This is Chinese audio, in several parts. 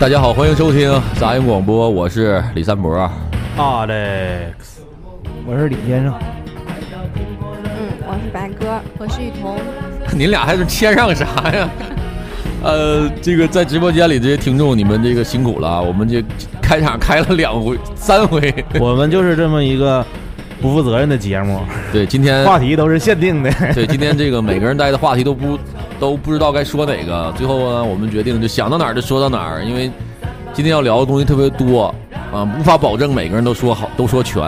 大家好，欢迎收听杂音广播，我是李三博。Alex，我是李先生，嗯，我是白鸽，我是雨桐。您俩还是谦让啥呀？呃，这个在直播间里这些听众，你们这个辛苦了啊！我们这开场开了两回、三回。我们就是这么一个不负责任的节目，对，今天话题都是限定的。对今天这个每个人带的话题都不都不知道该说哪个，最后呢，我们决定就想到哪儿就说到哪儿，因为今天要聊的东西特别多啊，无法保证每个人都说好都说全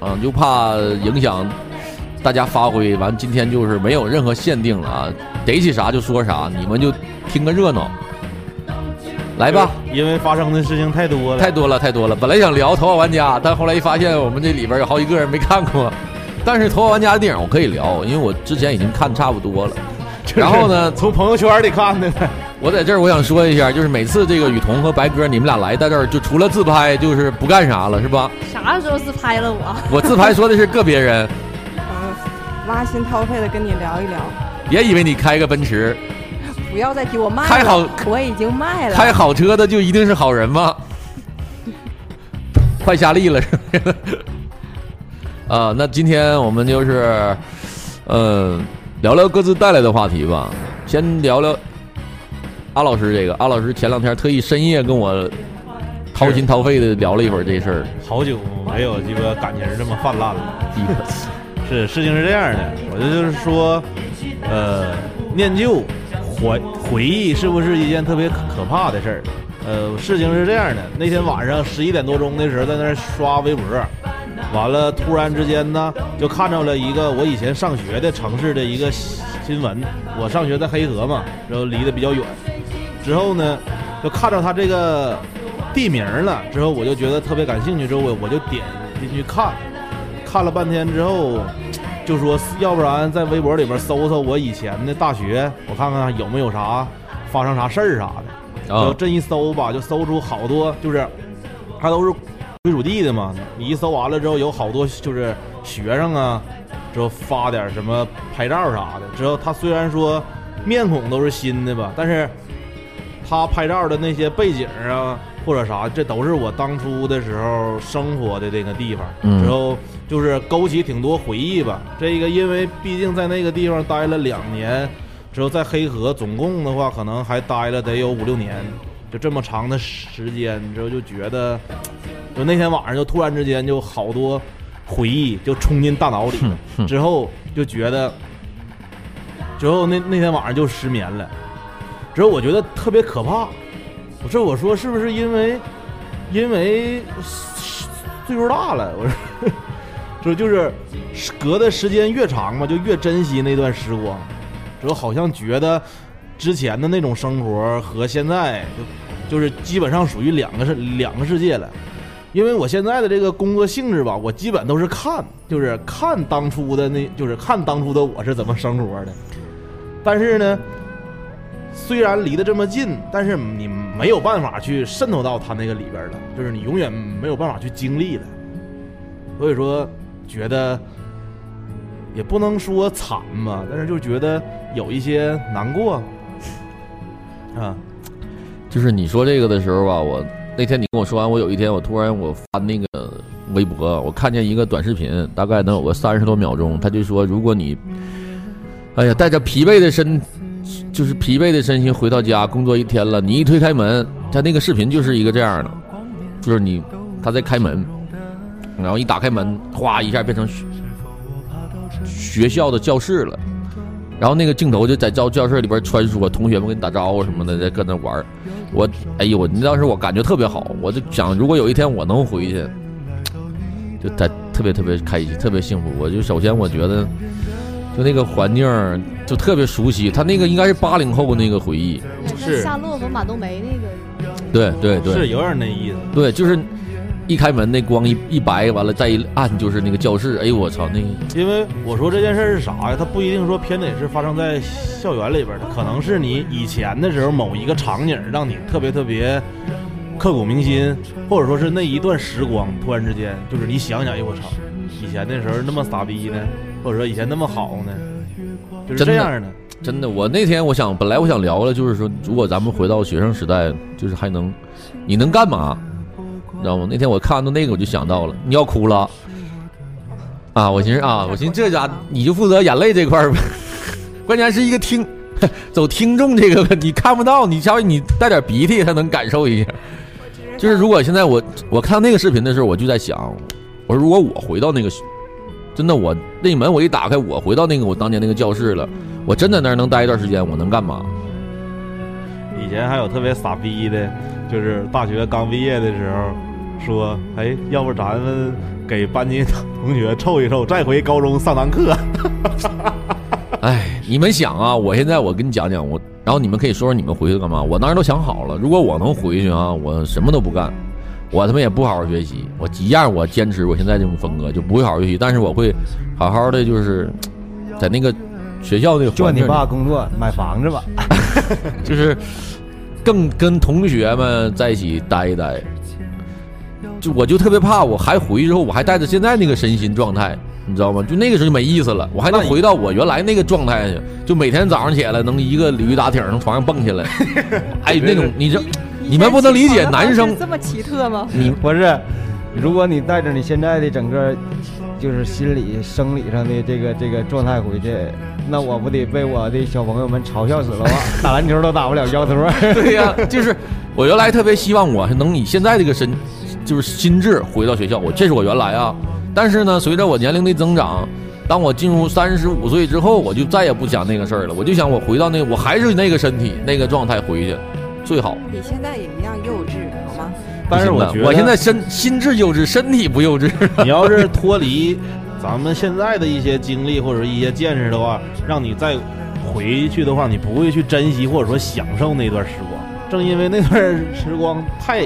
啊，就怕影响大家发挥。完，今天就是没有任何限定了啊，逮起啥就说啥，你们就听个热闹。来吧，因为发生的事情太多了，太多了，太多了。本来想聊《头号玩家》，但后来一发现我们这里边有好几个人没看过。但是《头号玩家》的电影我可以聊，因为我之前已经看差不多了。就是然后呢从朋友圈里看的。我在这儿我想说一下，就是每次这个雨桐和白哥你们俩来到这儿，就除了自拍就是不干啥了，是吧？啥时候自拍了我？我自拍说的是个别人，嗯，挖心掏肺的跟你聊一聊，别以为你开个奔驰、不要再提我卖了，开好我已经卖了。开好车的就一定是好人吗？快下力了是不是？啊，那今天我们就是，嗯、聊聊各自带来的话题吧。先聊聊阿老师这个，阿老师前两天特意深夜跟我掏心掏肺的聊了一会儿这事儿。好久没有这个感情这么泛滥了。是事情是这样的，我这就是说，呃，念旧回回忆是不是一件特别可可怕的事儿？呃，事情是这样的，那天晚上十一点多钟的时候，在那儿刷微博，完了突然之间呢，就看到了一个我以前上学的城市的一个新闻。我上学在黑河嘛，然后离得比较远，之后呢，就看到他这个地名了，之后我就觉得特别感兴趣，之后我我就点进去看，看了半天之后，就说要不然在微博里边搜搜我以前的大学，我看看有没有啥发生啥事儿啥的。然后啊，这一搜吧，就搜出好多，就是他都是归属地的嘛。你一搜完了之后，有好多就是学生啊，之后发点什么拍照啥的。之后他虽然说面孔都是新的吧，但是他拍照的那些背景啊或者啥，这都是我当初的时候生活的那个地方。嗯之后就是勾起挺多回忆吧。这个因为毕竟在那个地方待了两年。之后在黑河总共的话，可能还待了得有五六年，就这么长的时间，之后就觉得，就那天晚上就突然之间就好多回忆就冲进大脑里之后就觉得，之后那那天晚上就失眠了，之后我觉得特别可怕，不是我说是不是因为因为岁数大了，我说。说就是隔的时间越长嘛，就越珍惜那段时光。之后好像觉得之前的那种生活和现在就就是基本上属于两个世两个世界了。因为我现在的这个工作性质吧，我基本都是看，就是看当初的那，就是看当初的我是怎么生活的。但是呢，虽然离得这么近，但是你没有办法去渗透到他那个里边了，就是你永远没有办法去经历了。所以说，觉得也不能说惨吧，但是就觉得有一些难过啊。就是你说这个的时候吧，我那天你跟我说完，我有一天我突然我翻那个微博，我看见一个短视频，大概能有个三十多秒钟，他就说，如果你，哎呀，带着疲惫的身，就是疲惫的身心回到家，工作一天了，你一推开门，他那个视频就是一个这样的，就是你他在开门，然后一打开门，哗一下变成学学校的教室了。然后那个镜头就在教教室里边穿梭，同学们跟你打招呼什么的，在搁那玩。我，哎呦，我当时我感觉特别好，我就想，如果有一天我能回去，就在特别特别开心，特别幸福。我就首先我觉得，就那个环境儿就特别熟悉，他那个应该是八零后那个回忆。是夏洛和马冬梅那个，对对对，是有点那意思。对，就是一开门那光一一白，完了再一按就是那个教室，哎呦我操，那个因为我说这件事是啥呀？它不一定说偏得是发生在校园里边的，可能是你以前的时候某一个场景让你特别特别刻骨铭心，或者说是那一段时光突然之间就是你想想，哎我操，以前那时候那么傻逼呢，或者说以前那么好呢，就是这样的。真的，我那天我想本来我想聊了，就是说如果咱们回到学生时代，就是还能你能干嘛？你知道吗？那天我看到那个我就想到了，你要哭了啊！我寻思啊，我寻思这家你就负责眼泪这块儿呗，关键是一个听 走听众这个你看不到，你稍微你带点鼻涕他能感受一下。就是如果现在我我看那个视频的时候，我就在想，我说如果我回到那个，真的我那门我一打开，我回到那个我当年那个教室了，我真在那儿能待一段时间，我能干嘛？以前还有特别傻逼的，就是大学刚毕业的时候，说，哎，要不咱们给班级同学凑一凑，再回高中上堂课。哎，你们想啊，我现在我跟你讲讲我，然后你们可以说说你们回去干嘛？我当时都想好了，如果我能回去啊，我什么都不干，我他妈也不好好学习，我一样我坚持我现在这种风格，就不会好好学习，但是我会好好的就是 在那个学校那个就你爸工作买房子吧，就是更跟同学们在一起待一待。就我就特别怕，我还回去之后，我还带着现在那个身心状态，你知道吗？就那个时候就没意思了，我还能回到我原来那个状态去，就每天早上起来能一个鲤鱼打挺从床上蹦起来，哎，那种你这你们不能理解男生，这么奇特吗？你不是？如果你带着你现在的整个就是心理、生理上的这个这个状态回去，那我不得被我的小朋友们嘲笑死了吧？打篮球都打不了腰托。对呀、就是我原来特别希望我是能以现在这个身，就是心智回到学校，我这是我原来啊。但是呢，随着我年龄的增长，当我进入三十五岁之后，我就再也不想那个事儿了。我就想我回到那，我还是那个身体那个状态回去最好。你现在也一样幼稚，好吗？但是我觉得，我现在身心智幼稚，身体不幼稚。你要是脱离咱们现在的一些经历或者一些见识的话，让你再回去的话，你不会去珍惜或者说享受那段时光。正因为那段时光太，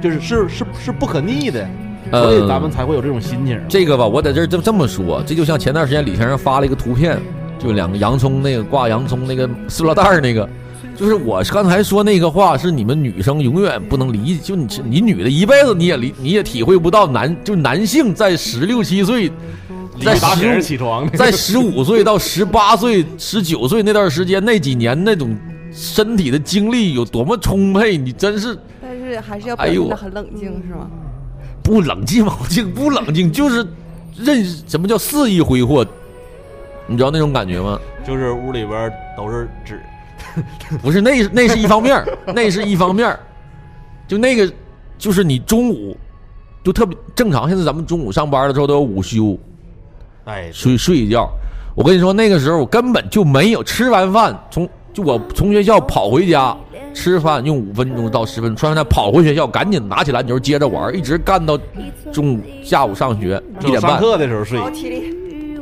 就是是是是不可逆的，所以咱们才会有这种心情。这个吧，我在这儿这这么说，这就像前段时间李先生发了一个图片，就两个洋葱那个挂洋葱那个塑料袋儿那个，就是我刚才说那个话是你们女生永远不能理解，就你你女的一辈子你也理你也体会不到男就男性在十六七岁，在十起床，在十五岁到十八岁、十九岁那段时间那几年那种身体的精力有多么充沛，你真是但是还是要表哎呦现的很冷静，是吗？不冷静冷？静不冷静，就是任什么叫肆意挥霍，你知道那种感觉吗？就是屋里边都是纸，不是，那那是一方面儿，那是一方面儿，就那个就是你中午就特别正常，现在咱们中午上班的时候都有午休，哎，睡睡一觉。我跟你说，那个时候我根本就没有吃完饭，从就我从学校跑回家吃饭，用五分钟到十分钟，吃完饭跑回学校，赶紧拿起篮球接着玩，一直干到中午下午上学一点半。上课的时候睡，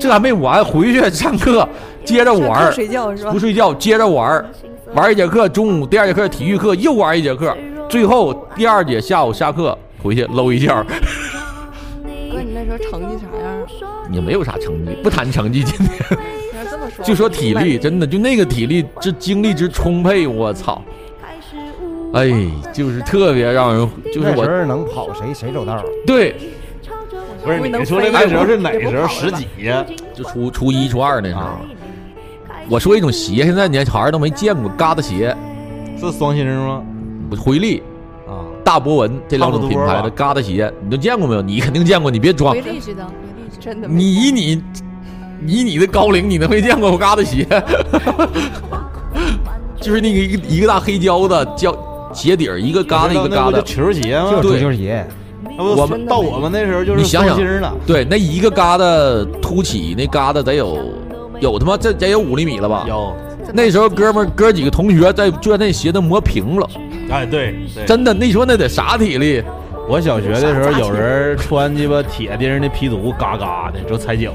这还没完，回去上课接着玩睡觉是吧不？睡觉接着玩儿，玩一节课，中午第二节课体育课又玩一节课，最后第二节下午下课回去搂一觉，哥，你那时候成绩啥样啊？也没有啥成绩，不谈成绩，今天 你要这么说，就说体力，真的就那个体力这精力之充沛，我操！哎，就是特别让人，就是我那时候能跑谁谁走道儿。对，不是你说的那时候是哪时候？十几呀？就初初一初二那时候啊，我说一种鞋，现在年轻孩都没见过，嘎达鞋，是双星吗？回力。啊，大博文这两种品牌的嘎达鞋，你都见过没有？你肯定见过，你别装回。力知道，回力真的你以你以你的高龄，你能没见过我嘎达鞋？就是那个一个一个大黑胶的胶鞋底儿，一个嘎达一个嘎达那不就。球鞋吗？就对足球鞋，我们到我们那时候就是你想想。对，那一个疙瘩凸起，那疙瘩得有有他妈这得有五厘米了吧？有，那时候哥们哥几个同学在就在那鞋都磨平了，哎，对，对真的，那时候那得啥体力？我小学的时候，有人穿鸡巴铁钉的皮足，嘎嘎的就踩脚。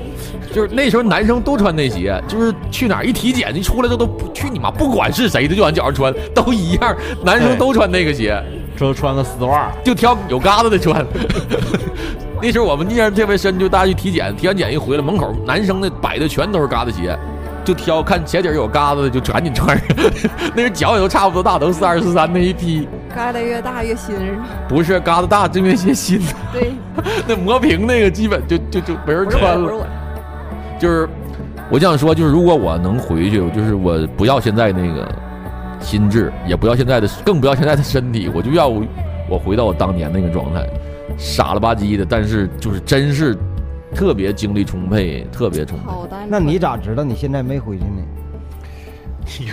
就是那时候男生都穿那鞋，就是去哪儿一体检，一出来这都不去你妈，不管是谁的就往脚上穿，都一样，男生都穿那个鞋。说穿个丝袜，就挑有嘎子的穿。那时候我们印象特别深，就大家去体检，体完检一回来，门口男生的摆的全都是嘎子鞋，就挑看鞋底有嘎子的就赶紧穿上。那时候脚也都差不多大，都四二四三那一批，嘎的越大越新是吗？不是嘎子大，这边鞋新，对，那磨平那个基本就就就没人穿了。不是我，就是我想说，就是如果我能回去，就是我不要现在那个心智，也不要现在的，更不要现在的身体，我就要我我回到我当年那个状态，傻了吧唧的，但是就是真是特别精力充沛，特别充沛。那你咋知道你现在没回去呢？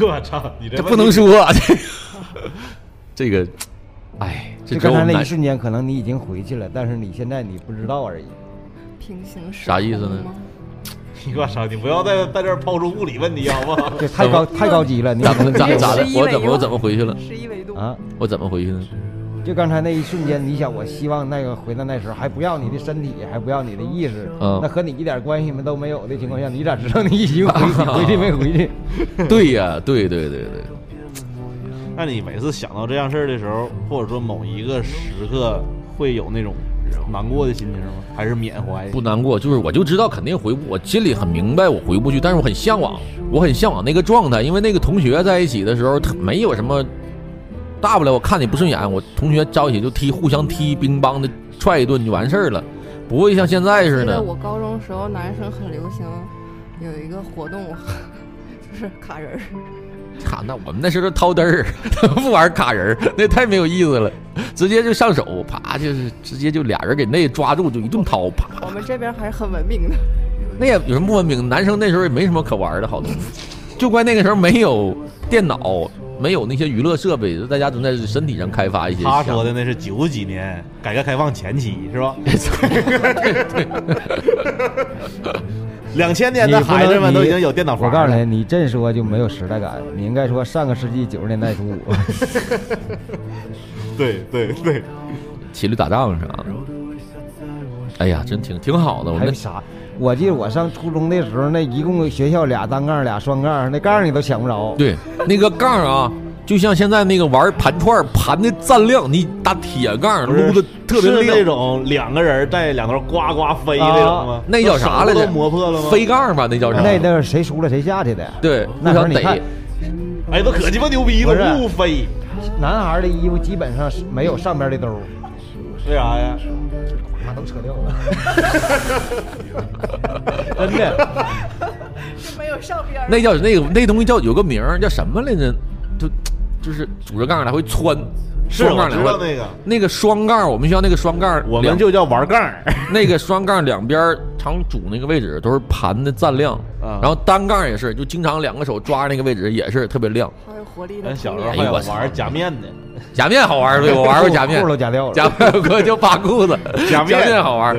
我操，你这这不能说、啊，这个 这个，哎，这就刚才那一瞬间，可能你已经回去了，但是你现在你不知道而已。平行时啥意思呢我操，你不要在在这儿抛出物理问题好不好？这太高太高级了，你咋么咋咋的我怎么我怎么回去了？十一维度啊？我怎么回去呢？就刚才那一瞬间，你想，我希望那个回到那时候，还不要你的身体，还不要你的意识，嗯那和你一点关系都没有的情况下，你咋知道你已经回去回去没回去？对呀，对对对对，那你每次想到这样事儿的时候，或者说某一个时刻，会有那种难过的心情吗？还是缅怀？不难过，就是我就知道肯定回不，我心里很明白我回不去，但是我很向往，我很向往那个状态，因为那个同学在一起的时候，他没有什么大不了，我看你不顺眼，我同学在一起就踢，互相踢，乒乓的踹一顿就完事儿了，不会像现在似的。记得我高中时候，男生很流行有一个活动，就是卡人儿。卡，那我们那时候掏灯儿，不玩卡人儿，那太没有意思了，直接就上手，啪就是直接就俩人给那抓住，就一顿掏，啪啪我们这边还是很文明的。那也有什么不文明？男生那时候也没什么可玩的，好东西，就怪那个时候没有电脑，没有那些娱乐设备，大家总在身体上开发一些。他说的那是九几年改革开放前期是吧？两千年的孩子们都已经有电脑房了。我告诉你，你这说就没有时代感，你应该说上个世纪九十年代初。对对对，骑驴打仗啥的。哎呀，真挺挺好的。我们还有啥？我记得我上初中的时候，那一共学校俩单杠俩双杠，那杠你都抢不着。对那个杠啊，就像现在那个玩盘串盘的锃亮，你打铁杠撸的特别是那亮。种两个人在两头呱呱飞那种吗？那叫啥来着都磨破了吗？飞杠吧，那叫啥？那那是谁输了谁下去的。对，那时候你看。哎，都可鸡巴牛逼不是了，不飞，男孩的衣服基本上是没有上边的兜，为啥呀？那都扯掉了。真的，没有上边那叫那个那东西叫有个名儿叫什么来着？就就是拄着杠来回窜，是我双杠两个知道那个，那个双杠，我们学校那个双杠，两我们就叫玩杠儿。那个双杠两边儿常拄那个位置都是盘的锃亮，啊然后单杠也是，就经常两个手抓着那个位置也是特别亮。好有活力的咱小。时候还有玩夹面的，夹面好玩儿，对我玩过夹面裤，都夹掉了。假面有个叫扒裤子，夹面面好玩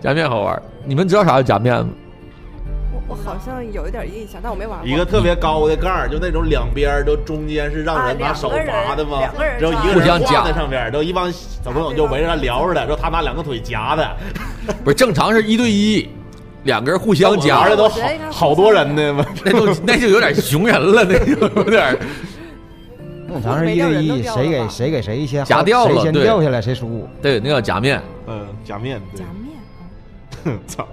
夹面好玩。你们知道啥叫夹面吗？我我好像有一点印象，但我没玩过。一个特别高的盖儿，就那种两边儿都中间是让啊人拿手两个人扒的嘛两个人，然后一个互相夹人挂在上边儿，然后一帮小朋友就围着他聊着的，说他拿两个腿夹的，不是正常是一对一，两个人互相夹的，都好好多人呢嘛。那就那就有点熊人了，那就有点儿。正常是一对一，谁给谁给谁先夹掉了谁掉下来谁输。对，那叫夹面。嗯，夹面，对夹面。操！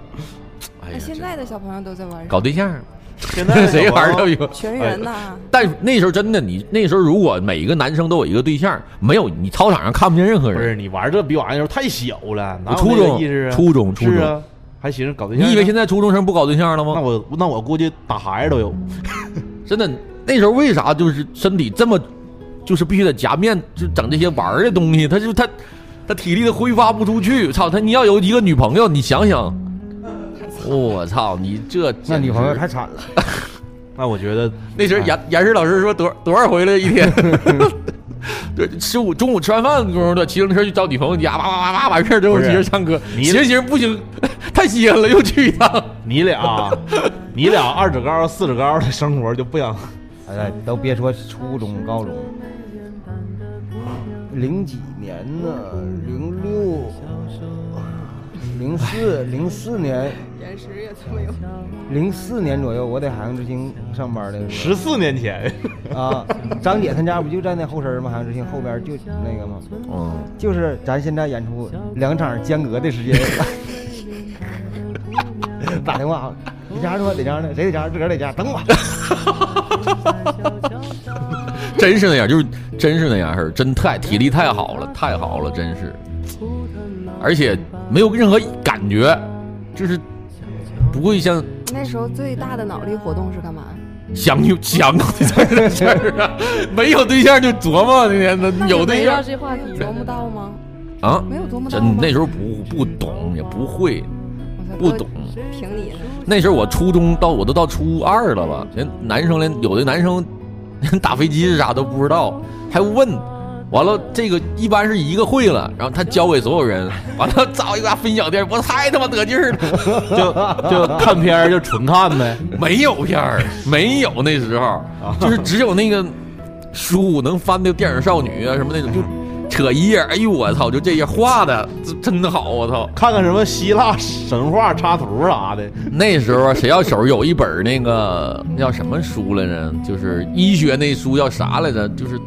哎现在的小朋友都在玩搞对象，现在 谁玩儿都有。有。全员呐，但那时候真的，你那时候如果每一个男生都有一个对象，没有你操场上看不见任何人不是人。你玩这逼玩意儿时候太小了，哪初中？初中初中是啊，还寻思搞对象。你以为现在初中生不搞对象了吗？那我那我估计打孩子都有。真的，那时候为啥就是身体这么，就是必须得夹面，就整这些玩儿的东西，他就他他体力都挥发不出去。操他！你要有一个女朋友，你想想，我操，你这那女朋友太惨了，那我觉得 那时候严严实老师说多多少回了一天。对，十五中午吃完饭的功夫的，骑自行车去找女朋友家，哇哇哇哇完事儿之后不是骑着唱歌，你行行不行，太稀罕了，又去一趟。你俩，你俩二指高四指高的生活就不想。哎，都别说初中、高中，零几年呢？零六、零四零四年延时也这么有。零四年左右，我在海洋之星上班的时十四年前，啊，张姐她家不就在那后身儿吗？海洋之星后边就那个吗？嗯，就是咱现在演出两场间隔的时间，打电话，你家说在家呢？谁在家？自个儿在家，等我。真是那样，就是真是那样式儿，真太体力太好了，太好了，真是，而且没有任何感觉，就是不会像那时候最大的脑力活动是干嘛？想有想搞对象的事儿啊，没有对象就琢磨那天的有对象这话题琢磨到吗？啊，没有琢磨到真？那时候不不懂也不会，不懂。凭你。那时候我初中到我都到初二了吧，连男生连有的男生连打飞机是啥都不知道，还问。完了，这个一般是一个会了，然后他教给所有人，完了找一个分享地儿，我太他妈得劲儿了。就就看片儿就纯看呗。没有片儿，没有那时候，就是只有那个书能翻的电影少女啊什么那种，就扯一页，哎呦我操，就这页画的真好，我操。看看什么希腊神话插图啥的，那时候啊，谁要手有一本那个那叫什么书来着？就是医学那书叫啥来着？就是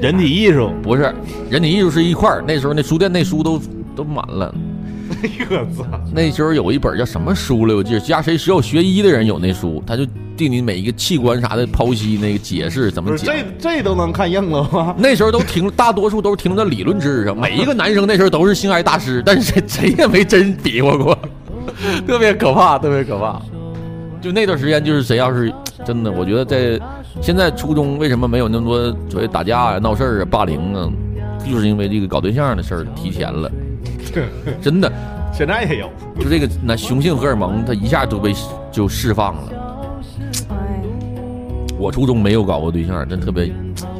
人体艺术。不是人体艺术是一块儿。那时候那书店那书都都满了。我操！那时候有一本叫什么书来？我记得家谁只有学医的人有那书，他就对你每一个器官啥的剖析那个解释怎么讲。不是这这都能看硬了吗？那时候都停，大多数都是停留在理论知识上。每一个男生那时候都是性爱大师，但是谁谁也没真比划过，特别可怕，特别可怕。就那段时间，就是谁要是真的，我觉得在现在初中为什么没有那么多所谓打架啊、闹事儿啊、霸凌啊，就是因为这个搞对象的事儿提前了。真的，现在也有。就这个那雄性荷尔蒙，它一下都被就释放了。哎，我初中没有搞过对象，真特别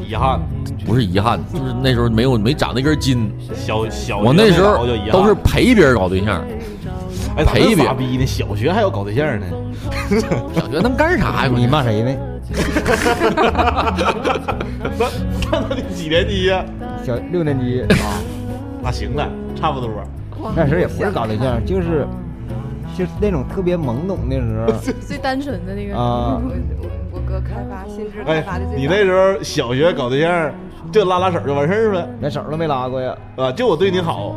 遗憾，不是遗憾，就是那时候没有没长那根筋。小小我那时候都是陪别人搞对象，哎，陪别傻逼呢？小学还要搞对象呢？小学能干啥呀？你骂谁呢？那那你几年级呀？小六年级，那行了，差不多。那时候也不是搞对象，就是就是那种特别懵懂的时候 最单纯的那个。啊我。哥开发心智开哎发的，最你早那时候小学搞对象就拉拉手就完事儿呗？连手都没拉过呀，啊，就我对你好，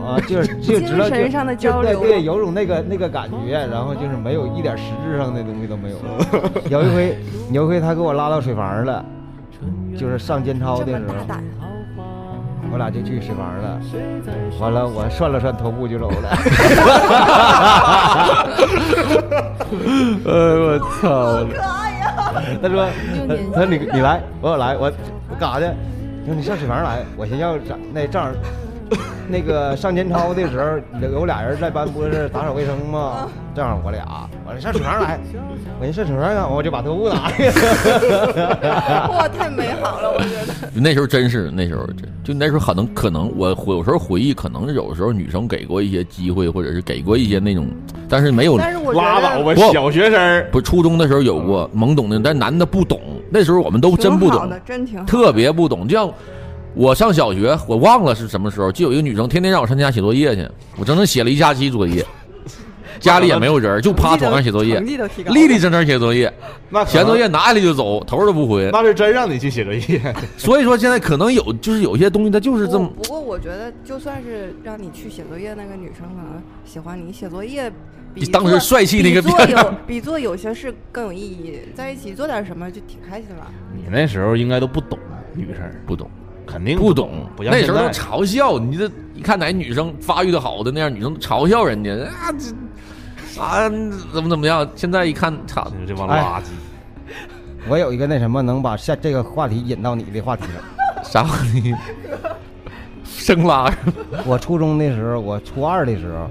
啊，就是就知道就精神上的就交流对对，有种那个那个感觉，然后就是没有一点实质上的东西都没有。有一回，有一回他给我拉到水房了，就是上监操这的时候，我俩就去水房了。完了，我涮了涮头部就走了。呃我操！可爱呀！他说：“他说你你来，我说来，我我干啥去？他说你上水房来，我寻思要上那正好 那个上监操的时候，有有俩人在班不是打扫卫生吗？正好我俩，我说上水房来，我说上水房干，我就把头部打开。哇，太美好了，我觉得。那时候真是那时候真就那时候可能可能我有时候回忆，可能有时候女生给过一些机会，或者是给过一些那种，但是没有但是我觉拉倒吧，小学生不初中的时候有过懵懂的，但男的不懂，那时候我们都真不懂挺好的，，真挺好。特别不懂。就像我上小学，我忘了是什么时候，就有一个女生天天让我上家写作业去，我整整写了一假期作业，家里也没有人，就趴床上写作业成，绩都提高了。立立正正写作业，那可写完作业拿下来就走，头儿都不回。那是真让你去写作业。所以说现在可能有，就是有些东西它就是这么不不过我觉得，就算是让你去写作业，那个女生可能喜欢你写作业比比当时帅气那个比做变有比做有些事更有意义，在一起做点什么就挺开心了。你那时候应该都不懂女生，不懂。肯定不懂，不像那时候都嘲笑你这一看哪女生发育的好的那样，女生嘲笑人家啊这啊怎么怎么样？现在一看，操，这帮哎垃圾。我有一个那什么能把下这个话题引到你的话题上。啥话题？生拉我初中的时候，我初二的时候，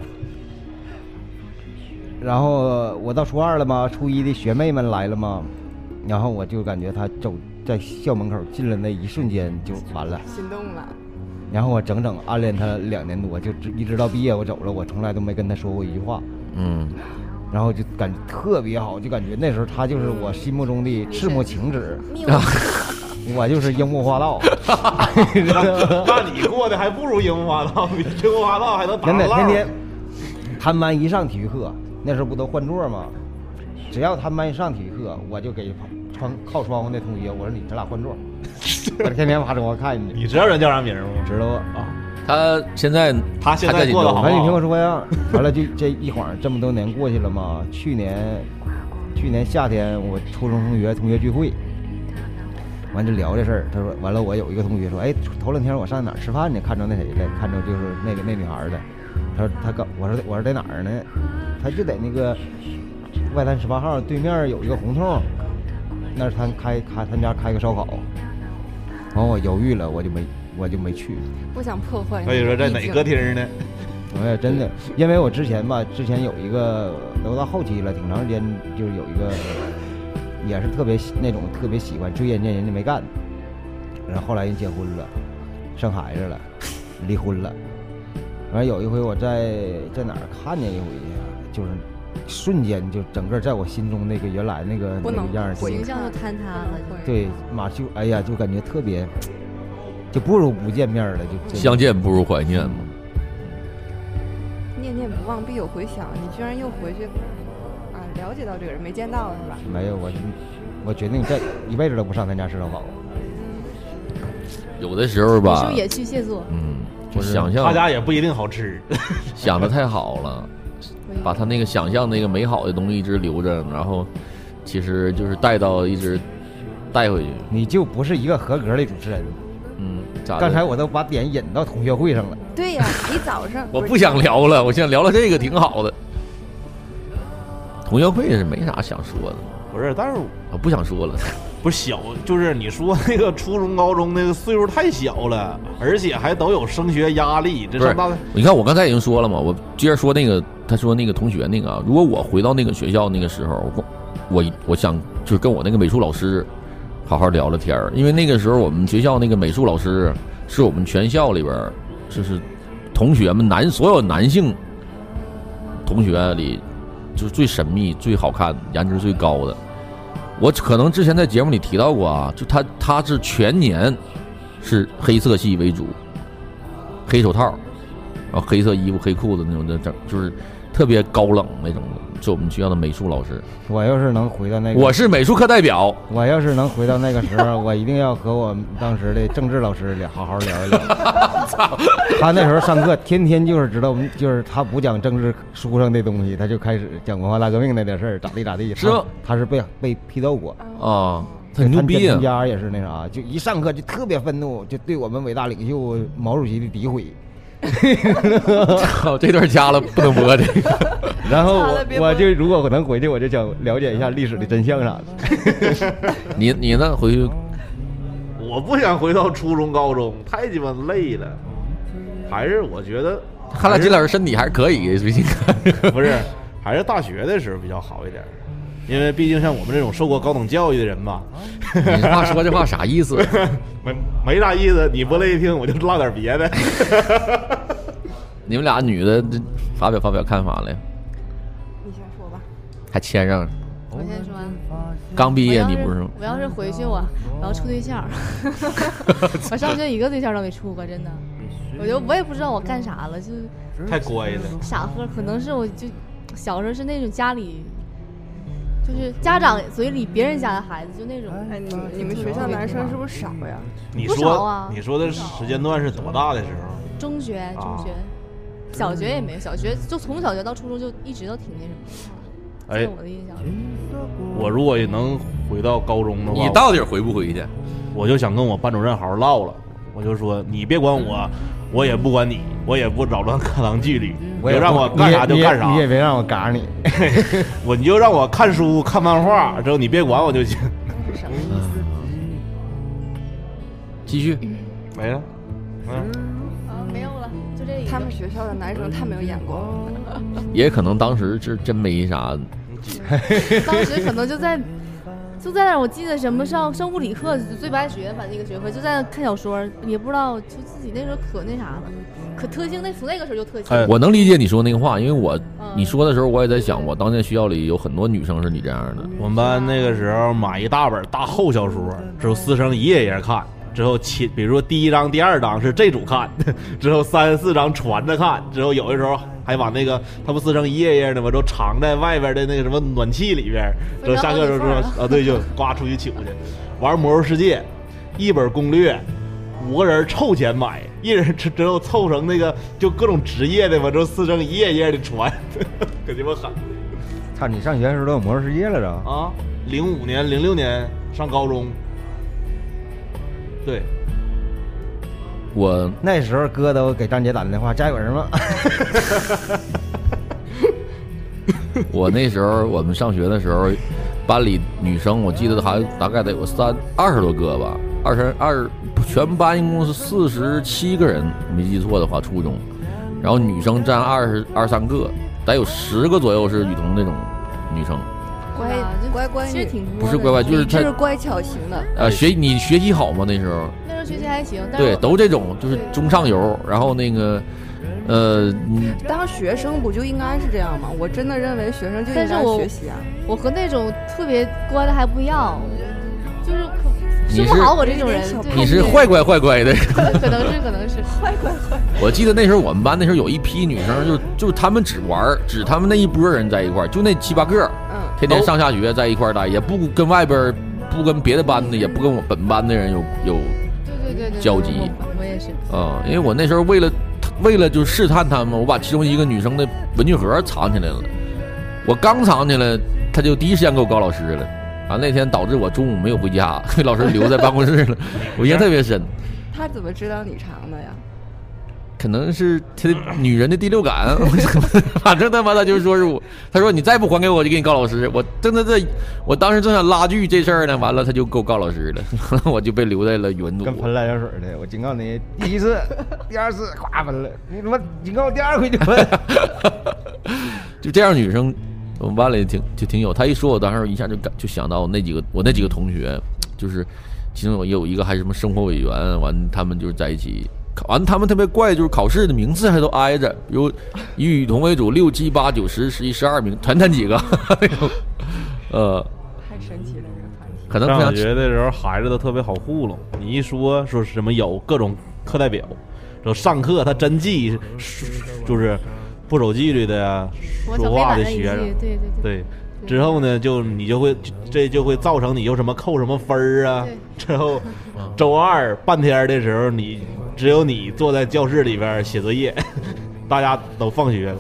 然后我到初二了嘛，初一的学妹们来了嘛，然后我就感觉她走在校门口进了那一瞬间就完了，心动了，然后我整整暗恋他两年多，就直一直到毕业我走了，我从来都没跟他说过一句话，嗯，然后就感觉特别好，就感觉那时候他就是我心目中的赤木晴子，啊 我就是樱木花道，那你过得还不如樱木花道，比樱木花道还能打真的天天他们班一上体育课，那时候不都换座吗？只要他们班一上体育课，我就给窗靠窗户那同学，我说你咱俩换座，我天天趴窗户看你，你知道人叫啥名吗？知道？啊，他现在他现在过得好你听我？说呀，完了就这一晃这么多年过去了嘛。去年，去年夏天我初中同学同学聚会，完就聊这事儿。他说完了，我有一个同学说，哎，头两天我上哪儿吃饭呢？看着那谁了？看着就是那个那女孩儿了。他说他刚，我说我说在哪儿呢？他就在那个外滩十八号对面有一个胡同，那是他开开他家开个烧烤。完我犹豫了，我就没我就没去。不想破坏。所以说在哪歌？厅呢？我也真的，因为我之前吧，之前有一个都到后期了，挺长时间就是有一个，也是特别喜那种特别喜欢追人家，人家没干，然后后来人结婚了，生孩子了，离婚了。完了有一回我在在哪儿看见一回呀，就是瞬间就整个在我心中那个原来那个不能那个样儿形象就坍塌了。对，马就哎呀，就感觉特别，就不如不见面了，就就相见不如怀念嘛。念念不忘，必有回响。你居然又回去啊，了解到这个人，没见到是吧？没有我，我决定这一辈子都不上他家吃烧烤。有的时候吧你是不是，也去谢座？嗯，就是想象他家也不一定好吃。想的太好了，把他那个想象那个美好的东西一直留着，然后其实就是带到一直带回去。你就不是一个合格的主持人。嗯，咋？刚才我都把点引到同学会上了。对呀，你早上 我不想聊了，我想聊聊这个挺好的。同学会是没啥想说的，不是，但是我不想说了。不是小，就是你说那个初中、高中那个岁数太小了，而且还都有升学压力，这不是上大你看我刚才已经说了嘛，我接着说那个，他说那个同学那个啊，如果我回到那个学校那个时候，我我我想就是跟我那个美术老师好好聊聊天儿，因为那个时候我们学校那个美术老师是我们全校里边儿就是同学们男所有男性同学里就是最神秘、最好看、颜值最高的。我可能之前在节目里提到过啊，就他他是全年是黑色系为主，黑手套，然后黑色衣服、黑裤子那种的，整就是特别高冷那种的，是我们学校的美术老师。我要是能回到那个，我是美术课代表，我要是能回到那个时候，我一定要和我们当时的政治老师聊好好聊一聊。他那时候上课，天天就是知道我们，就是他不讲政治书上的东西，他就开始讲文化大革命那点事儿，咋地咋地。是他他是被被批斗过，啊，他很牛逼啊！他家也是那啥，就一上课就特别愤怒，就对我们伟大领袖毛主席的诋毁。操，这段加了不能播的。然后我我就如果我能回去，我就想了解一下历史的真相啥的。你你呢？回去我不想回到初中、高中，太鸡巴累了。还是我觉得，看来金老师身体还是可以的，最近看。不是，还是大学的时候比较好一点，因为毕竟像我们这种受过高等教育的人吧，你这话说这话啥意思？没没啥意思。你不乐意听，我就唠点别的。你们俩女的发表发表看法来，你先说吧。还谦让，我先说。刚毕业你不是？我要是回去我我要处对象，我上学一个对象都没处过，真的。我就我也不知道我干啥了，就太乖了，傻呵，可能是我就小时候是那种家里，就是家长嘴里别人家的孩子，就那种。哎，你们你们学校男生是不是少呀？不你说少啊你说的时间段是多大的时候？中学、啊中学、小学也没有，小学就从小学到初中就一直都挺那什么的。这哎，我的印象。我如果能回到高中的话，你到底回不回去？我就想跟我班主任好好唠了。我就说你别管我，我也不管你，我也不扰乱课堂纪律，你我也就让我干啥就干啥你也你也别让我嘎你。我你就让我看书、看漫画，之后你别管我就行。是什么意思？继续。没了，嗯，啊，没有了，就这。他们学校的男生太没有眼光了。也可能当时是真没啥，当时可能就在就在那儿，我记得什么上上物理课最不爱学，反正那个学科就在那看小说，也不知道就自己那时候可那啥了，可特性。那从那个时候就特性。哎我能理解你说那个话，因为我嗯你说的时候，我也在想，我当年学校里有很多女生是你这样的。我们班那个时候买一大本大厚小说，只有师生一页一页看，之后亲，比如说第一章、第二章是这组看，之后三四章传着看，之后有的时候还把那个它不撕成一页页的吗？都藏在外边的那个什么暖气里边，之后下课的时候说啊，对，就呱出去取去，玩魔兽世界，一本攻略，五个人凑钱买，一人之之后凑成那个就各种职业的嘛，之后撕成一页页的传，可鸡巴狠操，你上学的时候都有魔兽世界来着？啊！零五年、零六年上高中，对。我那时候哥都给张姐打电话，家有人吗？我那时候我们上学的时候，班里女生我记得还大概得有三二十多个吧，二十二全班一共是四十七个人，没记错的话，初中，然后女生占二十二三个，得有十个左右是雨桐那种女生，乖啊就乖乖，其实挺不是乖乖，就是她这是乖巧型的。呃学你学习好吗？那时候那时候学习还行，但是对都这种就是中上游，然后那个呃嗯当学生不就应该是这样吗？我真的认为学生就应该但是我学习啊。我和那种特别乖的还不一样，就是可你是好我这种人你是坏乖坏乖的。可能是可能是 坏乖坏，我记得那时候我们班那时候有一批女生，就就是她们只玩，只她们那一波人在一块儿，就那七八个，嗯，天天上下学在一块儿待，也不跟外边，不跟别的班的，也不跟我本班的人有有对对对对交集我也是，啊、因为我那时候为了为了就试探他们，我把其中一个女生的文具盒藏起来了，我刚藏起来，她就第一时间给我告老师了。啊，那天导致我中午没有回家，被 老师留在办公室了，我印象特别深。他怎么知道你藏的呀？可能是他的女人的第六感，反正他妈他就是说是我，他说你再不还给我，我就给你告老师。我正在这，我当时正想拉锯这事儿呢，完了他就给我告老师了，我就被留在了语文组跟。喷辣椒水的，我警告你，第一次、第二次，咵喷了，你他妈警告我第二回就喷。就这样，女生我们班里挺就挺有。他一说，我当时一下就感就想到那几个我那几个同学，就是其中有有一个还是什么生活委员，完他们就是在一起。考完他们特别怪，就是考试的名次还都挨着，比如以雨桐为主，六七八九十十一十二名，团团几个，呃，太神奇了，这个团体。可能上学的时候，孩子都特别好糊弄。你一说说什么有各种课代表，然后上课他真记，就是不守纪律的呀，说话的学生，对对对，对。之后呢，就你就会这就会造成你又什么扣什么分儿啊。之后 周二半天的时候，你只有你坐在教室里边写作业，大家都放学了。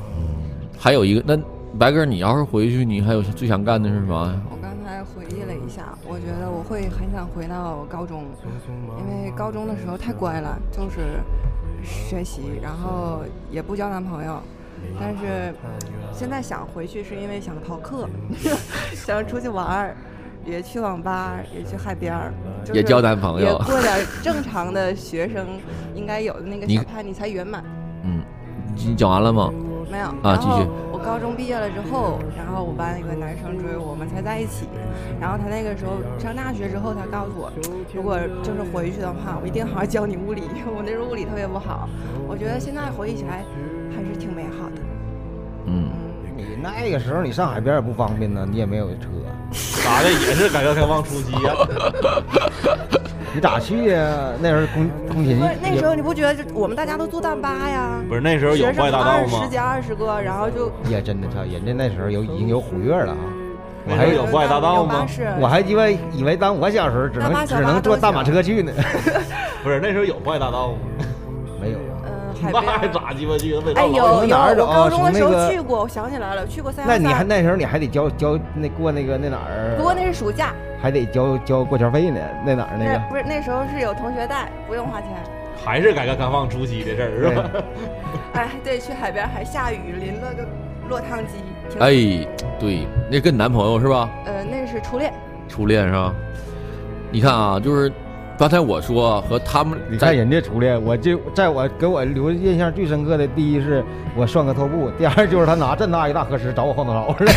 还有一个，那白哥，你要是回去，你还有最想干的是什么呀？我刚才回忆了一下，我觉得我会很想回到高中，因为高中的时候太乖了，就是学习，然后也不交男朋友。但是现在想回去，是因为想逃课，想出去玩儿，也去网吧，也去海边儿，就是也交男朋友也过点 正常的学生应该有的那个你小叛逆才圆满。嗯，你讲完了吗？没有啊继续我高中毕业了之后，然后我班有个男生追我，我们才在一起。然后他那个时候上大学之后，他告诉我，如果就是回去的话，我一定好好教你物理。我那时候物理特别不好，我觉得现在回忆起来还是挺美好的。嗯，你那个时候你上海边也不方便呢，你也没有车，咋的也是改革开放初期呀、你咋去呀？那时候空空勤不是那时候你不觉得我们大家都坐大巴呀？不是那时候有学生外大道吗二十？几二十个，然后就也真的操，人家那时候有已经有虎跃了啊！我还有外大道吗我还鸡巴以为当我小时候只能只能坐大马车去呢，不是那时候有外大道吗？海那还边。咋鸡巴去？那哎，有有，高中的时候去过，我想起来了，去过三那你还。那时候你还得交交那过那个那哪儿？不过那是暑假，还得交交过桥费呢，那哪儿那个？不是那时候是有同学带，不用花钱。还是改革开放初期的事儿是吧？哎，对，去海边还下雨，淋了个落汤鸡。挺，哎，对，那跟你男朋友是吧？呃，那是初恋。初恋是吧？你看啊，就是刚才我说和他们你看人家出来，我就在我给我留印象最深刻的，第一是我涮个拖布，第二就是他拿这么大一大合适找我后脑勺似的，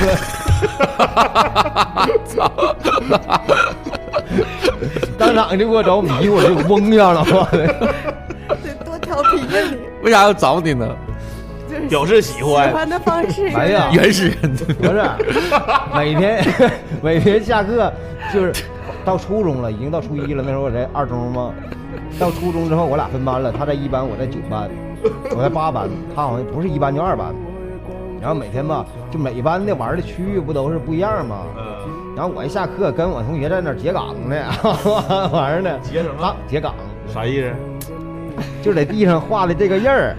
当场就给我找迷，我就懵呀了，妈的！这多调皮呀你！为啥要找你呢？就是表示喜欢喜欢。欢的方式。哎呀原始人，不是，每天每天下课就是到初中了，已经到初一了，那时候我在二中嘛，到初中之后，我俩分班了，他在一班，我在九班，我在八班，他好像不是一班就二班。然后每天吧，就每班的玩的区域不都是不一样吗？嗯，然后我一下课跟我同学在那儿结岗呢，玩儿呢。结什么他结岗，啥意思？就在地上画的这个印儿，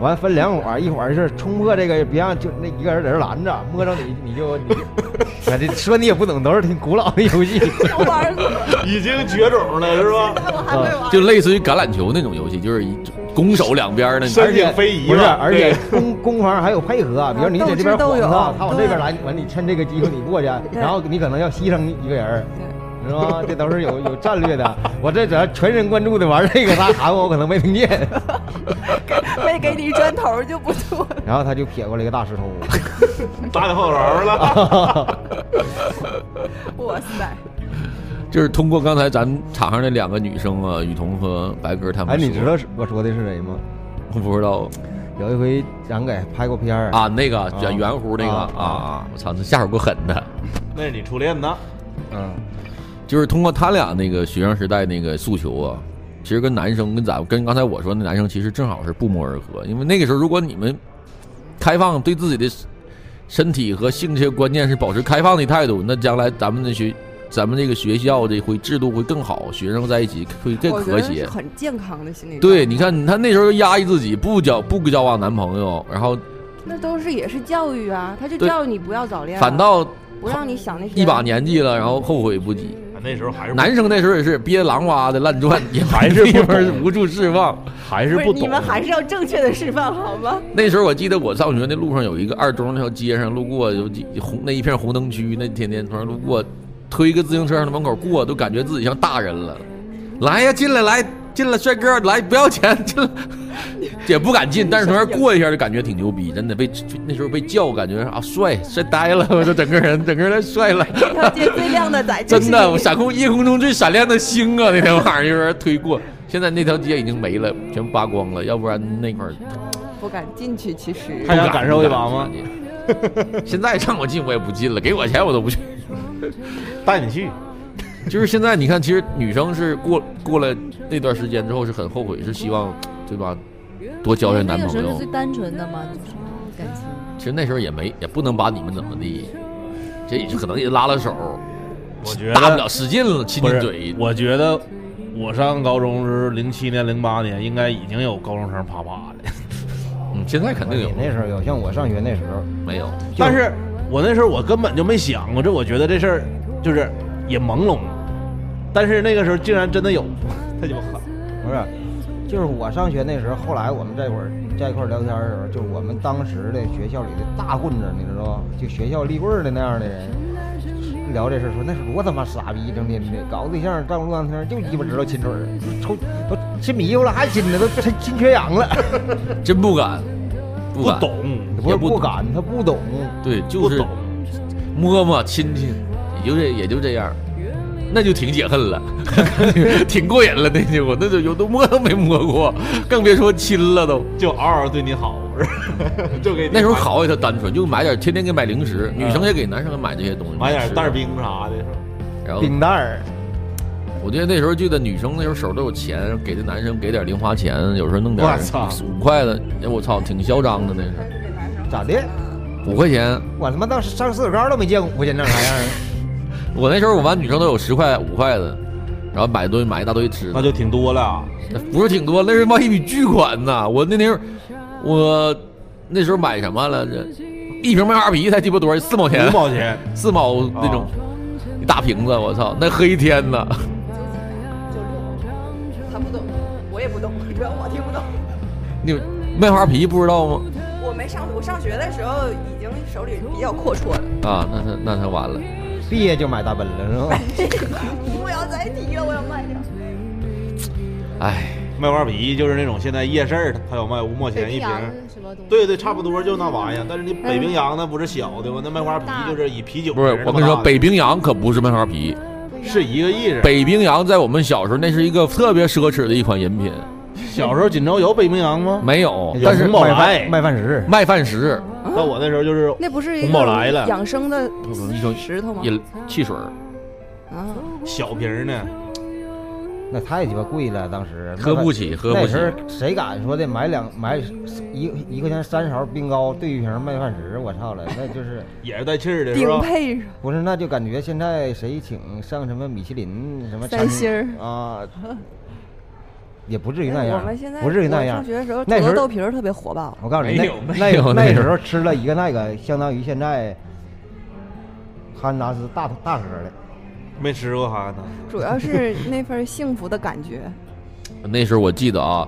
完分两伙儿，一会儿是冲破这个，别让就那一个人在这拦着，摸着你你就 说你也不懂，都是挺古老的游戏。玩过，已经绝种了是吧？我还没玩。就类似于橄榄球那种游戏，就是一攻守两边的。而且非遗不是，而且攻攻防还有配合，比如你在这边斗智斗勇晃他，他往这边来，完你趁这个机会你过去，然后你可能要牺牲一个人儿，是吧？这都是有有战略的。我这只要全神贯注的玩这个，他喊我我可能没听见，没给你砖头就不错。然后他就撇过来一个大石头。打你后脑了。哇塞，就是通过刚才咱场上那两个女生啊，雨桐和白鸽他们哎，你知道是我说的是谁吗？我不知道有一回咱给拍过片儿，啊？那个圆圆弧那个啊啊啊！我操，那下手够狠的。那是你初恋呢？嗯，就是通过他俩那个学生时代那个诉求啊，其实跟男生跟咱跟刚才我说那男生其实正好是不谋而合，因为那个时候如果你们开放对自己的身体和性这些观念是保持开放的态度，那将来咱们的学 咱们这个学校这会制度会更好，学生在一起会更和谐。很健康的心理。对，你，看他那时候压抑自己，不交不交往男朋友，然后那都是也是教育啊，他就教育你不要早恋啊，反倒不让你想那些一把年纪了，然后后悔不及。那时候还是男生那时候也是憋狼哇的乱转，也还是不地方懂无处释放。还是不懂。你们还是要正确的释放好吗？那时候我记得我上学那路上有一个二中那条街上路过有几红那一片红灯区，那天天从那路过，推个自行车上的门口过，都感觉自己像大人了。来呀，进来来进了，帅哥来不要钱进了，也不敢进，但是从那儿过一下就感觉挺牛逼，真的被那时候被叫感觉啊帅帅呆了，我这整个人整个人帅了。这条街最亮的仔真的，我闪空夜空中最闪亮的星啊！那天晚上有人推过，现在那条街已经没了，全扒光了，要不然那块儿不敢进去。其实还想感受一把吗？现在让我进我也不进了，给我钱我都不去。带你去，就是现在你看，其实女生是过过了那段时间之后是很后悔，是希望对吧？多交些男朋友那个时候是最。单纯的嘛，就是感情。其实那时候也没也不能把你们怎么地，这也可能也拉拉手，我觉得大不了使劲了，亲亲嘴。我觉得我上高中是零七年、零八年，应该已经有高中生啪啪的。嗯，现在肯定有你，那时候有，像我上学那时候，没有？但是我那时候我根本就没想过这，我觉得这事儿就是也朦胧。但是那个时候竟然真的有，太鸡巴狠了。不是，就是我上学那时候，后来我们这会儿在一块儿聊天的时候，就是我们当时的学校里的大混子，你知道吧？就学校立棍儿的那样的人，聊这事儿说那是多他妈傻逼，整天的搞对象上路当天就鸡巴知道亲嘴儿，抽都亲迷糊了还亲呢，都亲亲缺氧了。真不敢，不敢。不懂，不是不不敢，他不懂。对，就是。摸摸亲亲，也就这也就这样，那就挺解恨了，挺过瘾了。那就我那就有都摸都没摸过，更别说亲了都。就嗷嗷对你好，是吧 就给那时候好也特单纯，就买点天天给买零食，女生也给男生买这些东西，买点吃袋儿冰啥的，是吧？然后冰袋儿，我记得那时候记得女生那时候手都有钱，给这男生给点零花钱，有时候弄点我操五块的，哎我操，挺嚣张的那是咋的？五块钱。我他妈当时上四个高都没见过五块钱长啥样儿。我那时候我班女生都有十块五块的，然后买东西买一大堆吃的那。就挺多了。那不是挺多，那是妈一笔巨款呐！我那天我那时候买什么了？这一瓶麦花啤才鸡巴多少？四毛钱五，毛钱，四毛那种、一大瓶子，我操，那喝一天呢！他不懂，我也不懂，主要我听不懂。你麦花皮不知道吗？我没上，我上学的时候已经手里比较阔绰了。啊，那他那他完了。毕业就买大奔了是吧？不要再提了，我要卖掉。哎，麦花皮就是那种现在夜市儿它有卖五毛钱一瓶。对对，差不多就那玩意儿。但是你北冰洋那不是小的吗？那麦花啤就是以啤酒不是我跟你说，北冰洋可不是麦花啤，是一个意思。北冰洋在我们小时候那是一个特别奢侈的一款饮品，小时候锦州有北冰洋吗？没有，但是红宝卖来饭卖饭食，卖饭石到我那时候就是那不是一红宝来了养生的一种石头吗？饮汽水儿，啊，小瓶儿呢，那太鸡巴贵了，当时喝不起，喝不起那时。谁敢说的买两买一一块钱三勺冰糕兑一瓶麦饭石？我操了，那就是 也是带气儿的，是顶吧？不是？那就感觉现在谁请上什么米其林什么三餐厅星儿啊，也不至于那样我们现在，不至于那样上。学的时候，那时候土豆豆皮儿特别火爆。我告诉你，那有那那那个时候吃了一个那个，相当于现在哈根达斯大大盒的。没吃过哈根达斯，主要是那份幸福的感觉 那时候我记得啊，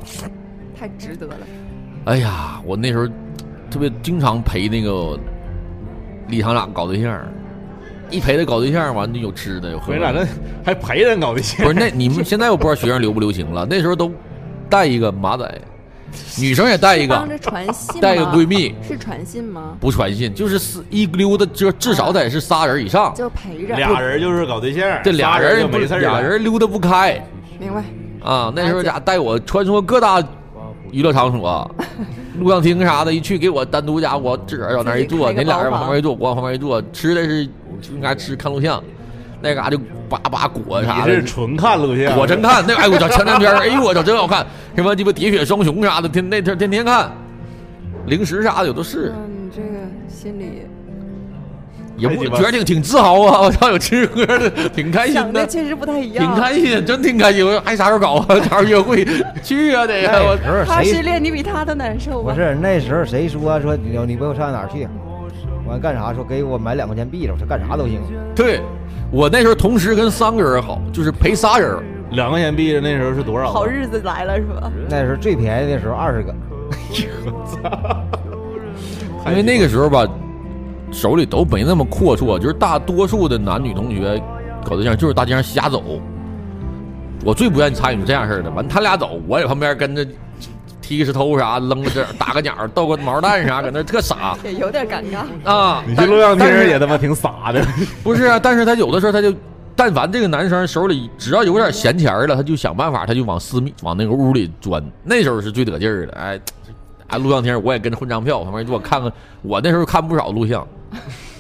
太值得了。哎呀，我那时候特别经常陪那个李厂长搞对象，一陪他搞对象，完就有吃的有喝的。回来那还陪人搞对象，不是那你们现在我不知道学生流不流行了，那时候都带一个马仔，女生也带一个，帮着传信，带一个闺蜜，是传信吗？不传信，就是四一溜达，就至少得是仨人以上，就陪着。俩人就是搞对象，这俩人人不就没事俩人溜达不开明白。啊。那时候家带我穿梭各大娱乐场所。录像厅啥的，一去给我单独家，我自个儿往那儿一坐，那俩人往旁边一坐，我往旁边一坐，吃的是就应该吃看录像，那嘎就叭叭裹啥的你是，纯看录像，我真看那哎我操前两片 儿，哎呦我操真好看，什么鸡巴喋血双雄啥的，天那天天天看，零食啥的有的是，嗯，你这个心里也不觉得挺挺自豪啊，我操有吃喝的，挺开心的，想的确实不太一样挺。开心，真挺开心。我说还啥时候搞啊？啥时候约会？去啊得我他失恋，你比他都难受？不是那时候谁说说你你陪我上哪儿去？完干啥？说给我买两块钱币了，我说干啥都行。对我那时候同时跟三个人好，就是陪仨人。两块钱币那时候是多少啊？好日子来了是吧？那时候最便宜的时候二十个，因为那个时候吧，手里都没那么阔绰，就是大多数的男女同学搞对象就是大街上瞎走。我最不愿意参与这样事儿的，完他俩走，我在旁边跟着踢个石头啥，扔个这打个鸟，逗个毛蛋啥，搁那特傻也有点尴尬。啊。你这录像厅也他妈挺傻的，不是啊，但是他有的时候他就，但凡这个男生手里只要有点闲钱了，他就想办法，他就往私密往那个屋里钻。那时候是最得劲儿的，哎，哎，录像厅我也跟着混张票，旁边给我看看。我那时候看不少录像，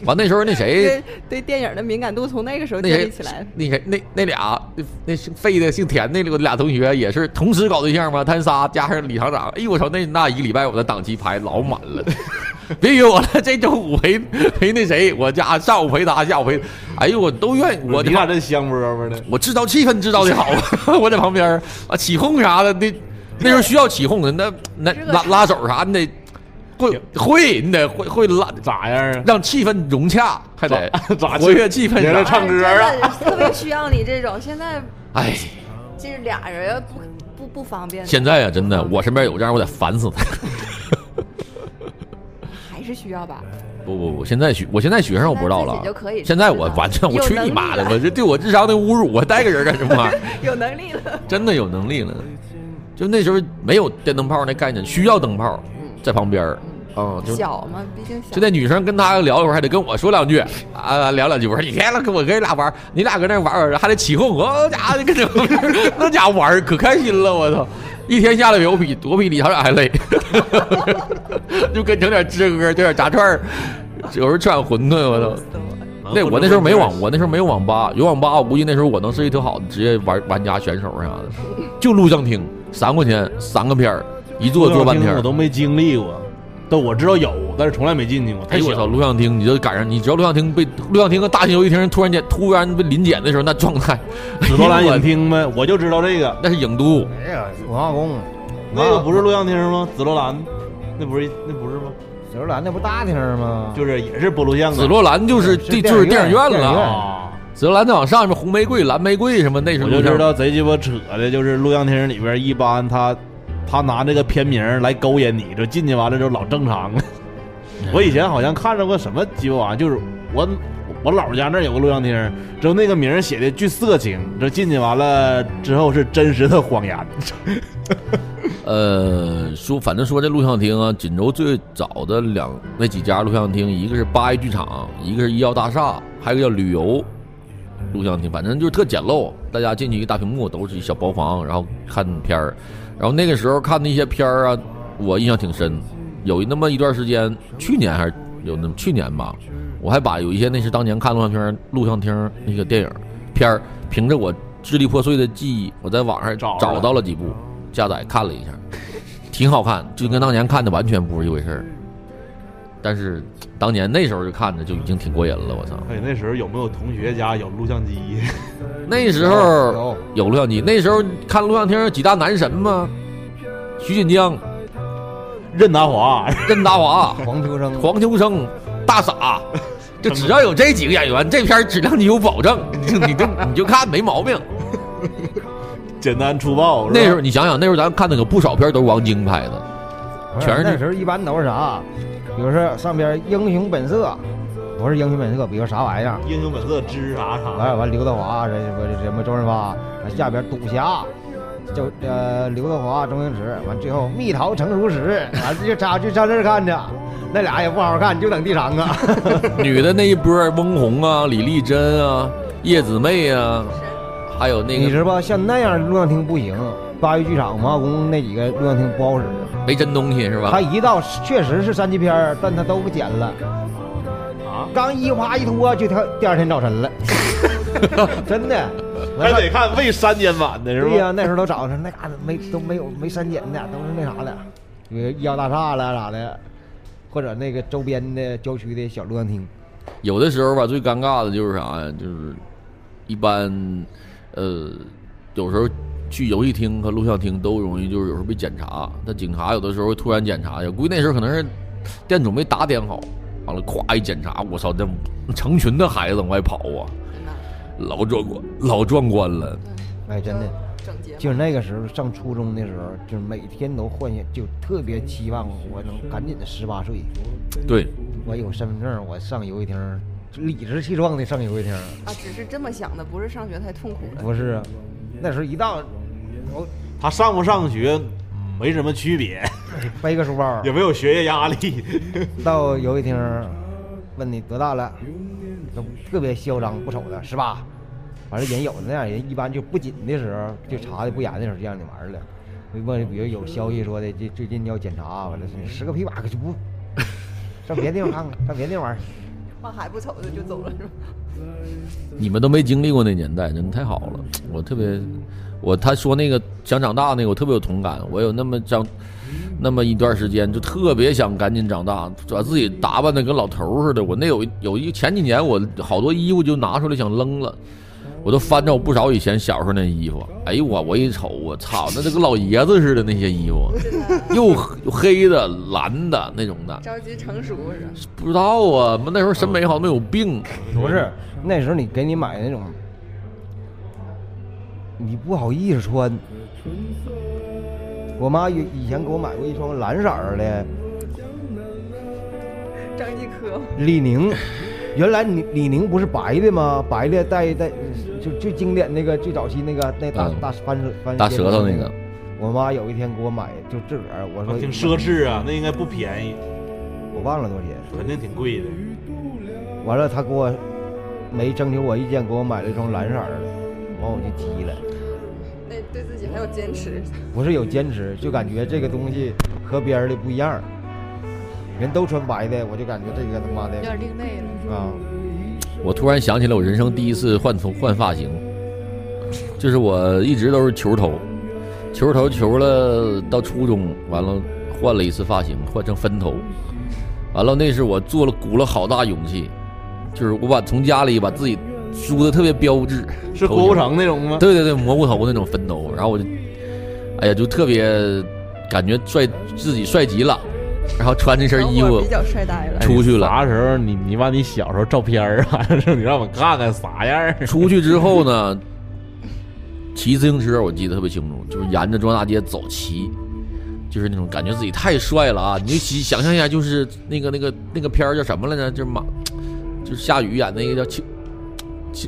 完那时候那谁对对电影的敏感度从那个时候建立起来的。那谁那那俩那那姓费的姓田那俩同学也是同时搞对象嘛，他仨加上李厂长，哎呦我操，那那一个礼拜我的档期排老满了。别约我了，这周五陪陪那谁，我家上午陪他，下午陪，哎呦，我都愿意，我你俩这香饽饽的，我制造气氛制造的好，我在旁边啊起哄啥的，那那时候需要起哄的，那那拉拉手啥，你得会会，你得会会拉，咋样啊？让气氛融洽，还得咋 活跃气氛原来。唱歌啊特别需要你这种。现在 哎，这是俩人不不不方便，现在啊，真的，我身边有这样，我得烦死他。还是需要吧。不不不，现在学，我现在学生我不知道了现在我完全，我去你妈的！我这对我智商的侮辱，我带个人干什么玩意儿？有能力了。真的有能力了。就那时候没有电灯泡那概念，需要灯泡在旁边儿啊，就小嘛，毕竟小。就那女生跟他聊一会儿，还得跟我说两句啊，聊两句。我说你天了，跟我哥俩玩，你俩搁那玩儿，还得起哄，我家伙跟这 那家伙玩可开心了，我操！一天下来我比我比李厂长还累，就跟整点支歌，整点炸串儿，有时候吃碗馄饨，我操！那我那时候没网，我那时候没有网吧，有网吧我估计那时候我能是一挺好的职业玩玩家选手啥的，就录像厅三块钱三个片儿，一坐坐半天。我都没经历过，但我知道有，但是从来没进去过。太哎呦我操！录像厅，你就赶上，你只要录像厅被录像厅和大型游戏厅突然间突然被临检的时候，那状态，紫罗兰影厅呗，我就知道这个，那是影都，哎呀，文化宫，那个不是录像厅吗？紫罗兰，那不是那不是吗？紫罗兰那不大厅吗？就是也是播录像的。紫罗兰就是是地就是电影院了，啊，紫罗兰再往上面红玫瑰、蓝玫瑰什么，那是我录像就知道贼鸡巴扯的，就是录像厅里边一般他他拿这个片名来勾引你，就进去完了之后老正常了。我以前好像看着过什么鸡巴玩意儿，就是我我姥家那儿有个录像厅，之后那个名儿写的巨色情，这进去完了之后是真实的谎言。呃，说反正说这录像厅啊，锦州最早的两那几家录像厅，一个是八一剧场，一个是医药大厦，还有一个叫旅游录像厅，反正就是特简陋，大家进去一个大屏幕，都是一小包房，然后看片儿，然后那个时候看那些片儿啊，我印象挺深，有那么一段时间，去年还是有那么去年吧，我还把有一些那是当年看录像片录像厅那个电影片儿，凭着我支离破碎的记忆，我在网上找到了几部，下载看了一下，挺好看，就跟当年看的完全不是一回事儿。但是当年那时候就看着就已经挺过瘾了，我操！哎，那时候有没有同学家有录像机？那时候有有录像机，那时候看录像厅有几大男神吗，徐锦江、任达华，任达华、黄秋生，黄秋生、大傻，就 只要有这几个演员，这片儿质量就有保证，你就你就看没毛病。简单粗暴。那时候你想想，那时候咱看的可不少片儿都是王晶拍的，全是那时候一般都是啥？比如说上边《英雄本色》，不是《英雄本色》，比如啥玩意儿？英雄本色之啥啥完完刘德华这不什么周润发，完下边赌侠，就呃刘德华、周星驰，完最后蜜桃成熟时，完就差就上这儿看去，那俩也不好好看，就等第三个。女的那一波翁虹啊、李丽珍啊、叶子妹啊，还有那个你知道吧？像那样录像厅不行，八一剧场、文化宫那几个录像厅不好使。没真东西是吧他？一到确实是三级片儿，但他都不剪了，啊？刚一哗一拖就他第二天早晨了，真的。还得看未删减版的是吧对呀、吧？那时候都早上那嘎达没都没有没删减的，都是那啥的，比如医药大厦了啥的，或者那个周边的郊区的小录像厅。有的时候吧，最尴尬的就是啥呀？就是一般，呃，有时候去游戏厅和录像厅都容易就是有时候被检查，那警察有的时候会突然检查，也估计那时候可能是店主没打点好，完了咵一检查，我操，那成群的孩子往外跑啊，老壮观，老壮观了。哎，真的，整洁。就是那个时候上初中的时候，就是每天都幻想，就特别期望我能赶紧的十八岁，对，我有身份证，我上游戏厅，理直气壮的上游戏厅。啊，只是这么想的，不是上学太痛苦了。不是，那时候一到，我他上不上学没什么区别，背个书包也没有学业压力。到游戏厅，问你多大了，都特别嚣张不瞅的，是吧？反正，人有的那样人，一般就不紧的时候，就查的不严的时候，就让你玩了。问，比如有消息说的，这最近要检查，完了是十个屁把可就不上别的地方看看，上别的地方玩。往还不瞅着就走了是吧？你们都没经历过那年代，真的太好了。我特别，我他说那个想长大那个，我特别有同感。我有那么长，那么一段时间，就特别想赶紧长大，把自己打扮的跟老头似的。我那有有一前几年，我好多衣服就拿出来想扔了，我都翻着我不少以前小时候那衣服。哎呦我我一瞅，我操，那都跟老爷子似的那些衣服，又又黑的、蓝的那种的，着急成熟是？不知道啊，那时候审美好像没有病。不是，那时候你给你买那种，你不好意思穿。我妈以以前给我买过一双蓝色儿的张继科，李宁，原来李李宁不是白的吗？白的带带就最经典那个最早期那个那大、嗯大翻舌翻大舌头那那个。我妈有一天给我买，就自个儿我说挺奢侈啊，那应该不便宜，我忘了多少钱。肯定挺贵的。完了，她给我没征求我意见，给我买了一双蓝色的，完我就急了。那对自己还有坚持。不是有坚持，就感觉这个东西和别人的不一样。人都穿白的，我就感觉这个他妈的有点另类了。啊，我突然想起来我人生第一次换头换发型，就是我一直都是球头，球头球了到初中，完了换了一次发型，换成分头，完了那是我做了鼓了好大勇气，就是我把从家里把自己梳的特别标致，是郭富城那种吗？对对对，蘑菇头那种分头，然后我就，哎呀，就特别感觉帅，自己帅极了，然后穿这身衣服比较帅呆了。出去了。啥时候你你把你小时候照片儿啊，你让我看看啥样？出去之后呢，骑自行车我记得特别清楚，就是沿着中央大街走骑，就是那种感觉自己太帅了啊！你就想想象一下，就是那个那个那个片儿叫什么来着？就是马，就是夏雨演那个叫青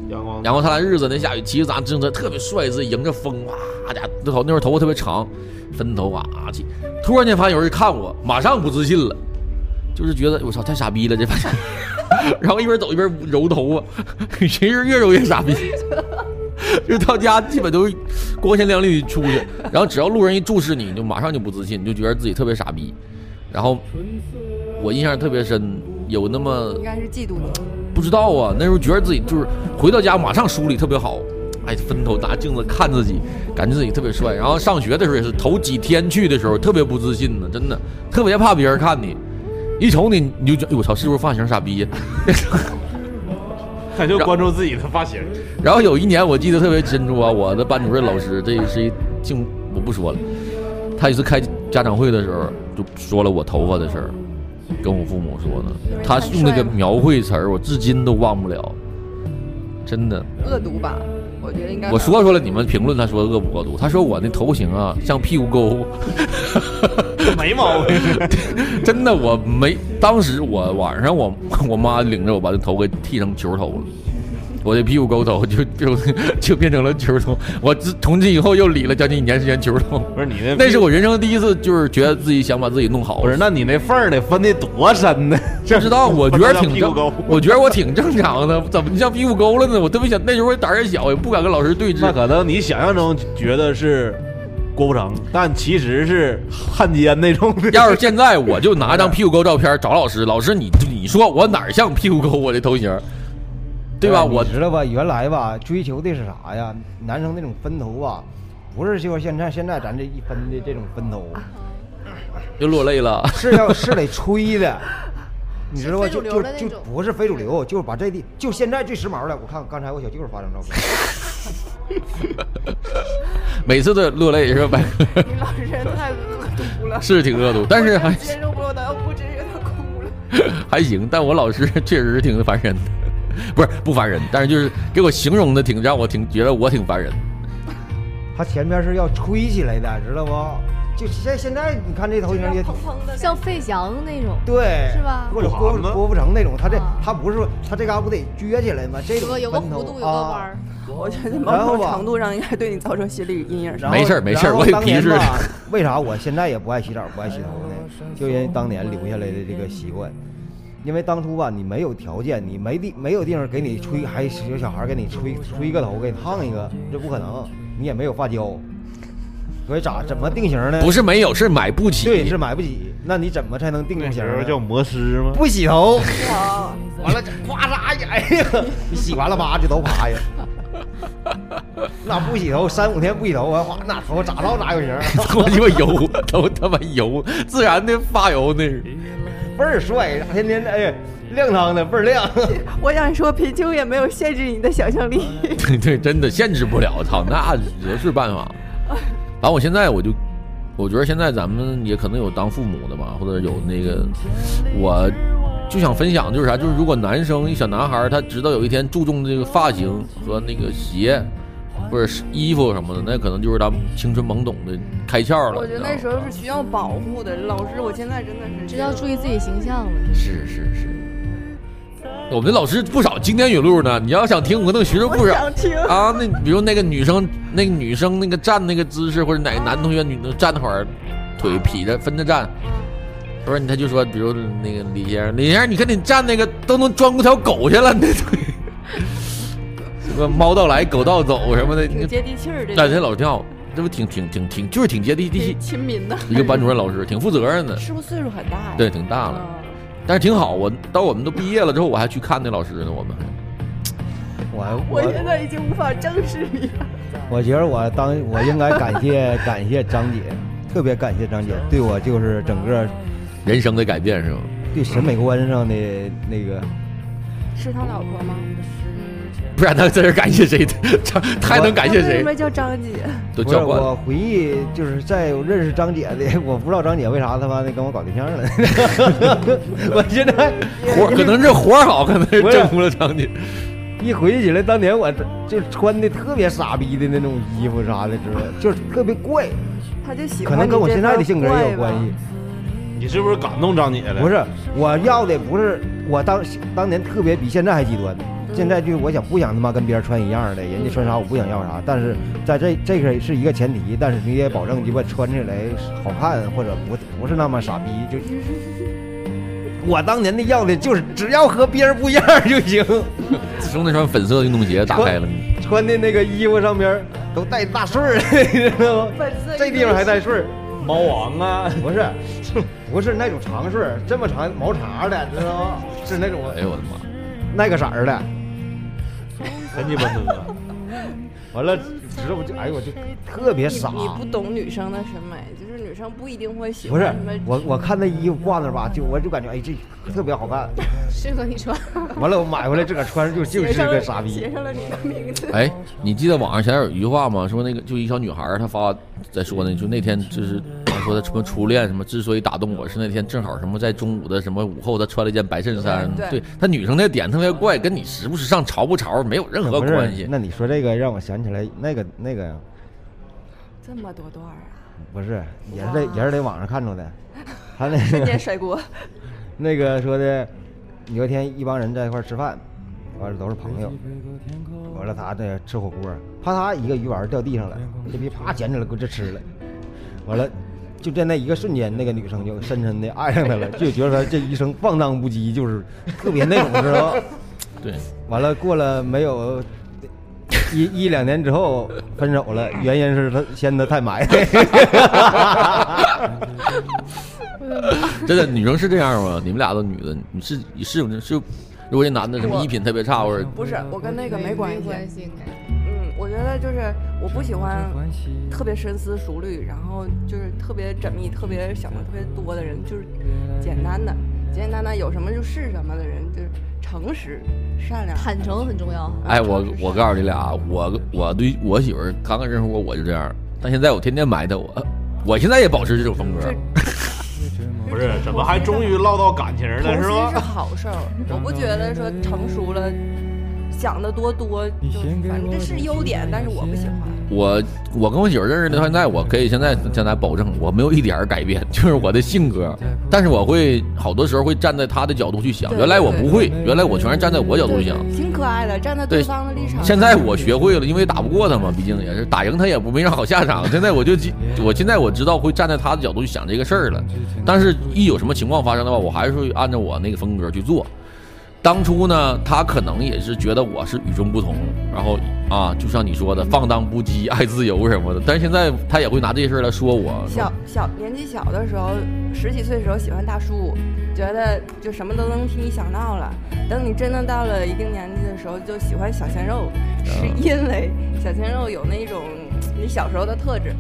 阳光阳光灿烂日子，那下雨骑着咱自行车特别帅，自己迎着风，哇家那头那会儿头发特别长，分头啊去，突然间发现有人看我，马上不自信了，就是觉得我操太傻逼了这发型，然后一边走一边揉头发，其实越揉越傻逼。就到家基本都光鲜亮丽地出去，然后只要路人一注视你，你就马上就不自信，你就觉得自己特别傻逼。然后我印象特别深，有那么应该是嫉妒你，不知道啊，那时候觉得自己就是回到家马上梳理特别好，哎哎，分头拿镜子看自己，感觉自己特别帅。然后上学的时候也是，头几天去的时候特别不自信呢，真的特别怕别人看你，一瞅你你就觉得，哎我操，是不是发型傻逼呀？他就关注自己的发型。然后有一年我记得特别清楚啊，我的班主任老师，这是一姓我不说了，他一次开家长会的时候就说了我头发的事儿，跟我父母说的，他用那个描绘词儿，我至今都忘不了，真的。恶毒吧？我觉得应该。我说说了，你们评论他说恶不恶毒？他说我那头型啊像屁股沟，没毛病。真的我没。当时我晚上我我妈领着我把那头给剃成球头了，我的屁股沟头就就 就变成了球头。我自从今以后又理了将近一年时间球头。不是你那，那是我人生第一次，就是觉得自己想把自己弄好。不是，那你那缝儿得分的多深呢？不知道，我觉得挺正我觉得我挺正常的，怎么就像屁股沟了呢？我特别想，那时候我胆儿也小，也不敢跟老师对峙。那可能你想象中觉得是郭富城，但其实是汉奸那种。要是现在我就拿张屁股沟照片找老师，老师你你说我哪儿像屁股沟？我的头型，对吧？我知道吧？原来吧，追求的是啥呀？男生那种分头吧，不是就是现在现在咱这一分的这种分头，又落泪了。是要是得吹的，你知道吧？就就就不是非主流，就是把这地就现在最时髦的。我看刚才我小舅发张照片，每次都落泪是吧？你老师太恶毒了，是挺恶毒，但是还接受不了，要不直接他哭了。还行。但我老师确实是挺烦人的，不是不烦人，但是就是给我形容的挺让我挺觉得我挺烦人。他前面是要吹起来的，知道不？就现现在你看这头型也挺砰的，像费翔那种，对，是吧或者郭郭富城那种，他这啊他不是说他这嘎不得撅起来吗？这个有个弧度，有个弯啊儿。我觉得某种程度上应该对你造成心理阴影。没事儿没事儿我有当年皮质的 为啥我现在也不爱洗澡不爱洗头呢？就因为当年留下来的这个习惯。因为当初吧，你没有条件，你没地没有地方给你吹，还有小孩给你吹吹一个头，给你烫一个，这不可能。你也没有发胶，所以咋怎么定型呢？不是没有，是买不起。对，是买不起。那你怎么才能定型叫魔师吗？不洗头，啊，完了这呱嚓一哎呀，你洗完了吧就都趴下。那不洗头，三五天不洗头，我哗，那头发咋着咋有型儿，我鸡巴油，都他妈油，自然的发油那是。倍儿帅，天天哎呀亮堂的倍儿亮。我想说，贫穷也没有限制你的想象力。对 对，真的限制不了，操，那也是办法。反正我现在我就，我觉得现在咱们也可能有当父母的吧，或者有那个，我就想分享就是啥，就是如果男生一小男孩儿他知道有一天注重这个发型和那个鞋或者是衣服什么的，那可能就是他青春懵懂的开窍了。我觉得那时候是需要保护的。老师，我现在真的是知道注意自己形象了。是是是。我们的老师不少经典语录呢，你要想听，我能学生不少。我想听。啊，那比如那个女生，那个女生那个站那个姿势，或者哪个男同学女的站那会儿，腿劈着分着站，不是他就说，比如那个李先生，李先生，你看你站那个都能钻过条狗去了，你那腿，什么猫到来狗到走什么的，挺接地气儿，的但个这老跳，这不挺挺挺挺就是挺接地气，亲民的。一个班主任老师挺负责任的，是不是岁数很大呀？对，挺大了，啊但是挺好。我到我们都毕业了之后，我还去看那老师呢，我们还。我我现在已经无法正视你了。我觉得我当我应该感谢感谢张姐，特别感谢张姐对我就是整个人生的改变是吗？对审美观上的那个，是他老婆吗？不然他在这儿感谢谁？他他还能感谢谁为什？么叫张姐？不是都叫惯了。我回忆就是在我认识张姐的，我不知道张姐为啥他妈的跟我搞对象了。我现在活可能是活好，可能是征服了张姐。一回忆起来，当年我就穿的特别傻逼的那种衣服啥的，知道吧就是特别怪，他就喜欢可能跟我现在的性格也有关系。你是不是感动张姐了？不，是，我要的不是我当当年特别比现在还极端。现在就是我想不想他妈跟别人穿一样的，人家穿啥我不想要啥。但是在这这个是一个前提，但是你也保证鸡巴穿起来好看，或者不不是那么傻逼。就 我当年的要的就是只要和别人不一样就行。自从那双粉色的运动鞋打开了，穿的那个衣服上边都带大穗儿，你知道吗？粉色这地方还带穗儿，猫王啊，不是，不是那种长顺，这么长毛茬的，知道吗？是那种哎呦我的妈！那个色儿的。真鸡巴多。完了知道不就哎呦我就特别傻。你不懂女生的审美，就是女生不一定会喜欢不是。我，我看那衣服挂那吧，就我就感觉哎这特别好看。适合你穿。完了我买回来自个儿穿上就 就是写上了个傻逼写。上了你的名字。哎，你记得网上前有一句话吗？说那个就一小女孩，她发在说呢，就那天就是说的什么初恋什么，之所以打动我是那天正好什么在中午的什么午后，他穿了一件白衬衫，对对她女生那点特别怪，跟你时不时尚潮不潮没有任何关系。那你说这个让我想起来那个那个呀，这么多段啊！不是也是在也是在网上看着的，他那瞬间个甩锅。那个说的，有一天一帮人在一块吃饭，完了都是朋友，完了他这吃火锅，啪嗒一个鱼丸掉地上了，这逼啪捡起来给我这吃了，完了。就在那一个瞬间，那个女生就深深的爱上他了，就觉得他这一生放荡不羁，就是特别那种，知道吧？对，完了，过了没有一一两年之后分手了，原因是他嫌他太埋汰。真的女生是这样吗？你们俩都女的，你是你是是，如果这男的什么衣品特别差或者不是，我跟那个没关系。关系应该。觉得就是我不喜欢特别深思熟虑，然后就是特别缜密、特别想的特别多的人，就是简单的、简简单单有什么就是什么的人，就是诚实、善良、坦诚很重要。哎，我我告诉你俩，我我对我媳妇儿刚刚认识我我就这样，但现在我天天埋汰我，我现在也保持这种风格。不是，怎么还终于唠到感情了，是吧 是？好事儿，我不觉得说成熟了，想的多多，就是反正这是优点，但是我不喜欢。我我跟我媳妇认识到现在，我可以现在现在保证，我没有一点儿改变，就是我的性格。但是我会好多时候会站在她的角度去想，原来我不会，原来我全是站在我角度去想。挺可爱的，站在对对方的立场。现在我学会了，因为打不过他嘛，毕竟也是打赢他也不没啥好下场。现在我就 我现在我知道会站在他的角度去想这个事儿了，但是一有什么情况发生的话，我还是会按照我那个风格去做。当初呢，他可能也是觉得我是与众不同，然后啊，就像你说的放荡不羁、爱自由什么的。但是现在他也会拿这些事儿来说我。小小年纪小的时候，十几岁的时候喜欢大叔，觉得就什么都能替你想到了。等你真的到了一定年纪的时候，就喜欢小鲜肉，是因为小鲜肉有那种你小时候的特质，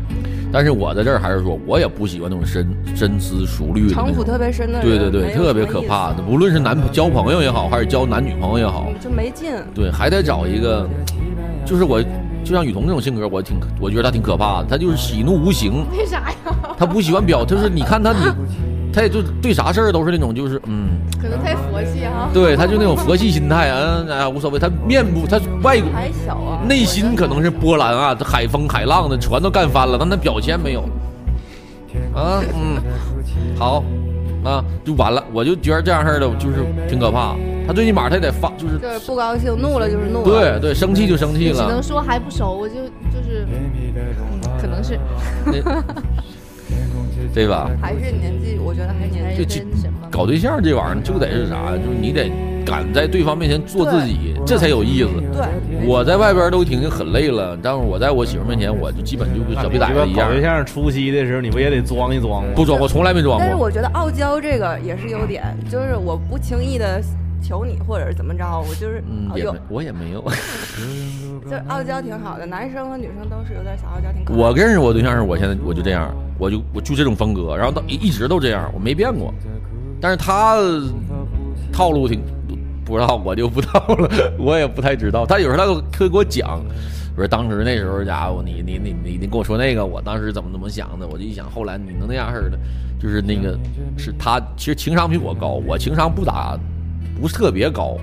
但是我在这儿还是说，我也不喜欢那种深深思熟虑的。城府特别深的人，对对对，特别可怕的，无论是男交朋友也好，还是交男女朋友也好，嗯就没劲。对，还得找一个，就是我，就像雨桐这种性格，我挺，我觉得他挺可怕的。他就是喜怒无形，为啥呀？他不喜欢表，就是你看他，你，他也就对啥事儿都是那种，就是嗯，可能太佛系哈。对，他就那种佛系心态，嗯，哎呀无所谓。他面部，他外还小啊，内心可能是波澜啊，海风海浪的，船都干翻了，但他表现没有。啊，嗯，好，啊，就完了。我就觉得这样式儿的，就是挺可怕。他最起码他得发，就是就是不高兴，怒了就是怒了。对对，生气就生气了只能。说还不熟，我就就是，嗯可能是对吧？还是年纪，我觉得还是年还纪。就搞对象这玩意儿就得是啥？就是你得敢在对方面前做自己，这才有意思。对，我在外边都已经很累了，但是我在我媳妇面前，我就基本就跟小逼崽子一样搞，对象初期的时候，你不也得装一装吗？不装，我从来没装过。但是我觉得傲娇这个也是优点，就是我不轻易的求你或者是怎么着，我就是嗯，哦有也没，我也没有。就是傲娇挺好的，男生和女生都是有点小傲娇，挺可爱。我认识我对象是，我现在我就这样，我就我就这种风格，然后到一一直都这样，我没变过。但是他套路挺不知道，我就不 知道了，我也不太知道。他有时候他会给我讲，说当时那时候家伙你你你你你跟我说那个，我当时怎么怎么想的，我就一想，后来你能那样式的，就是那个是他其实情商比我高，我情商不咋不是特别高。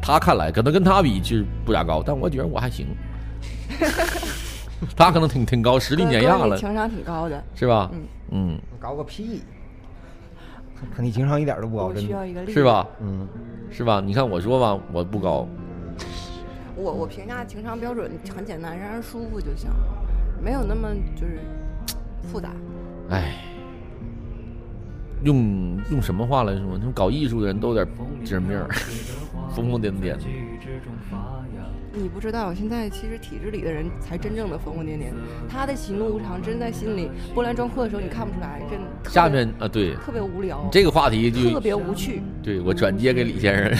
他看来可能跟他比其实不咋高，但我觉得我还行。他可能挺挺高，实力碾压了，情商挺高的，是吧？嗯嗯，高个屁！可你情商一点都不高。是？吧？嗯，是吧？你看我说吧，我不高，我我评价情商标准很简单，让人舒服就行，没有那么就是复杂。哎，用用什么话来说？那种搞艺术的人都有点精神病儿，疯疯癫癫的。你不知道，现在其实体制里的人才真正的疯疯癫癫，他的喜怒无常真在心里，波澜壮阔的时候你看不出来，真的下面啊，对特别无聊，这个话题就特别无趣，对我转接给李先生。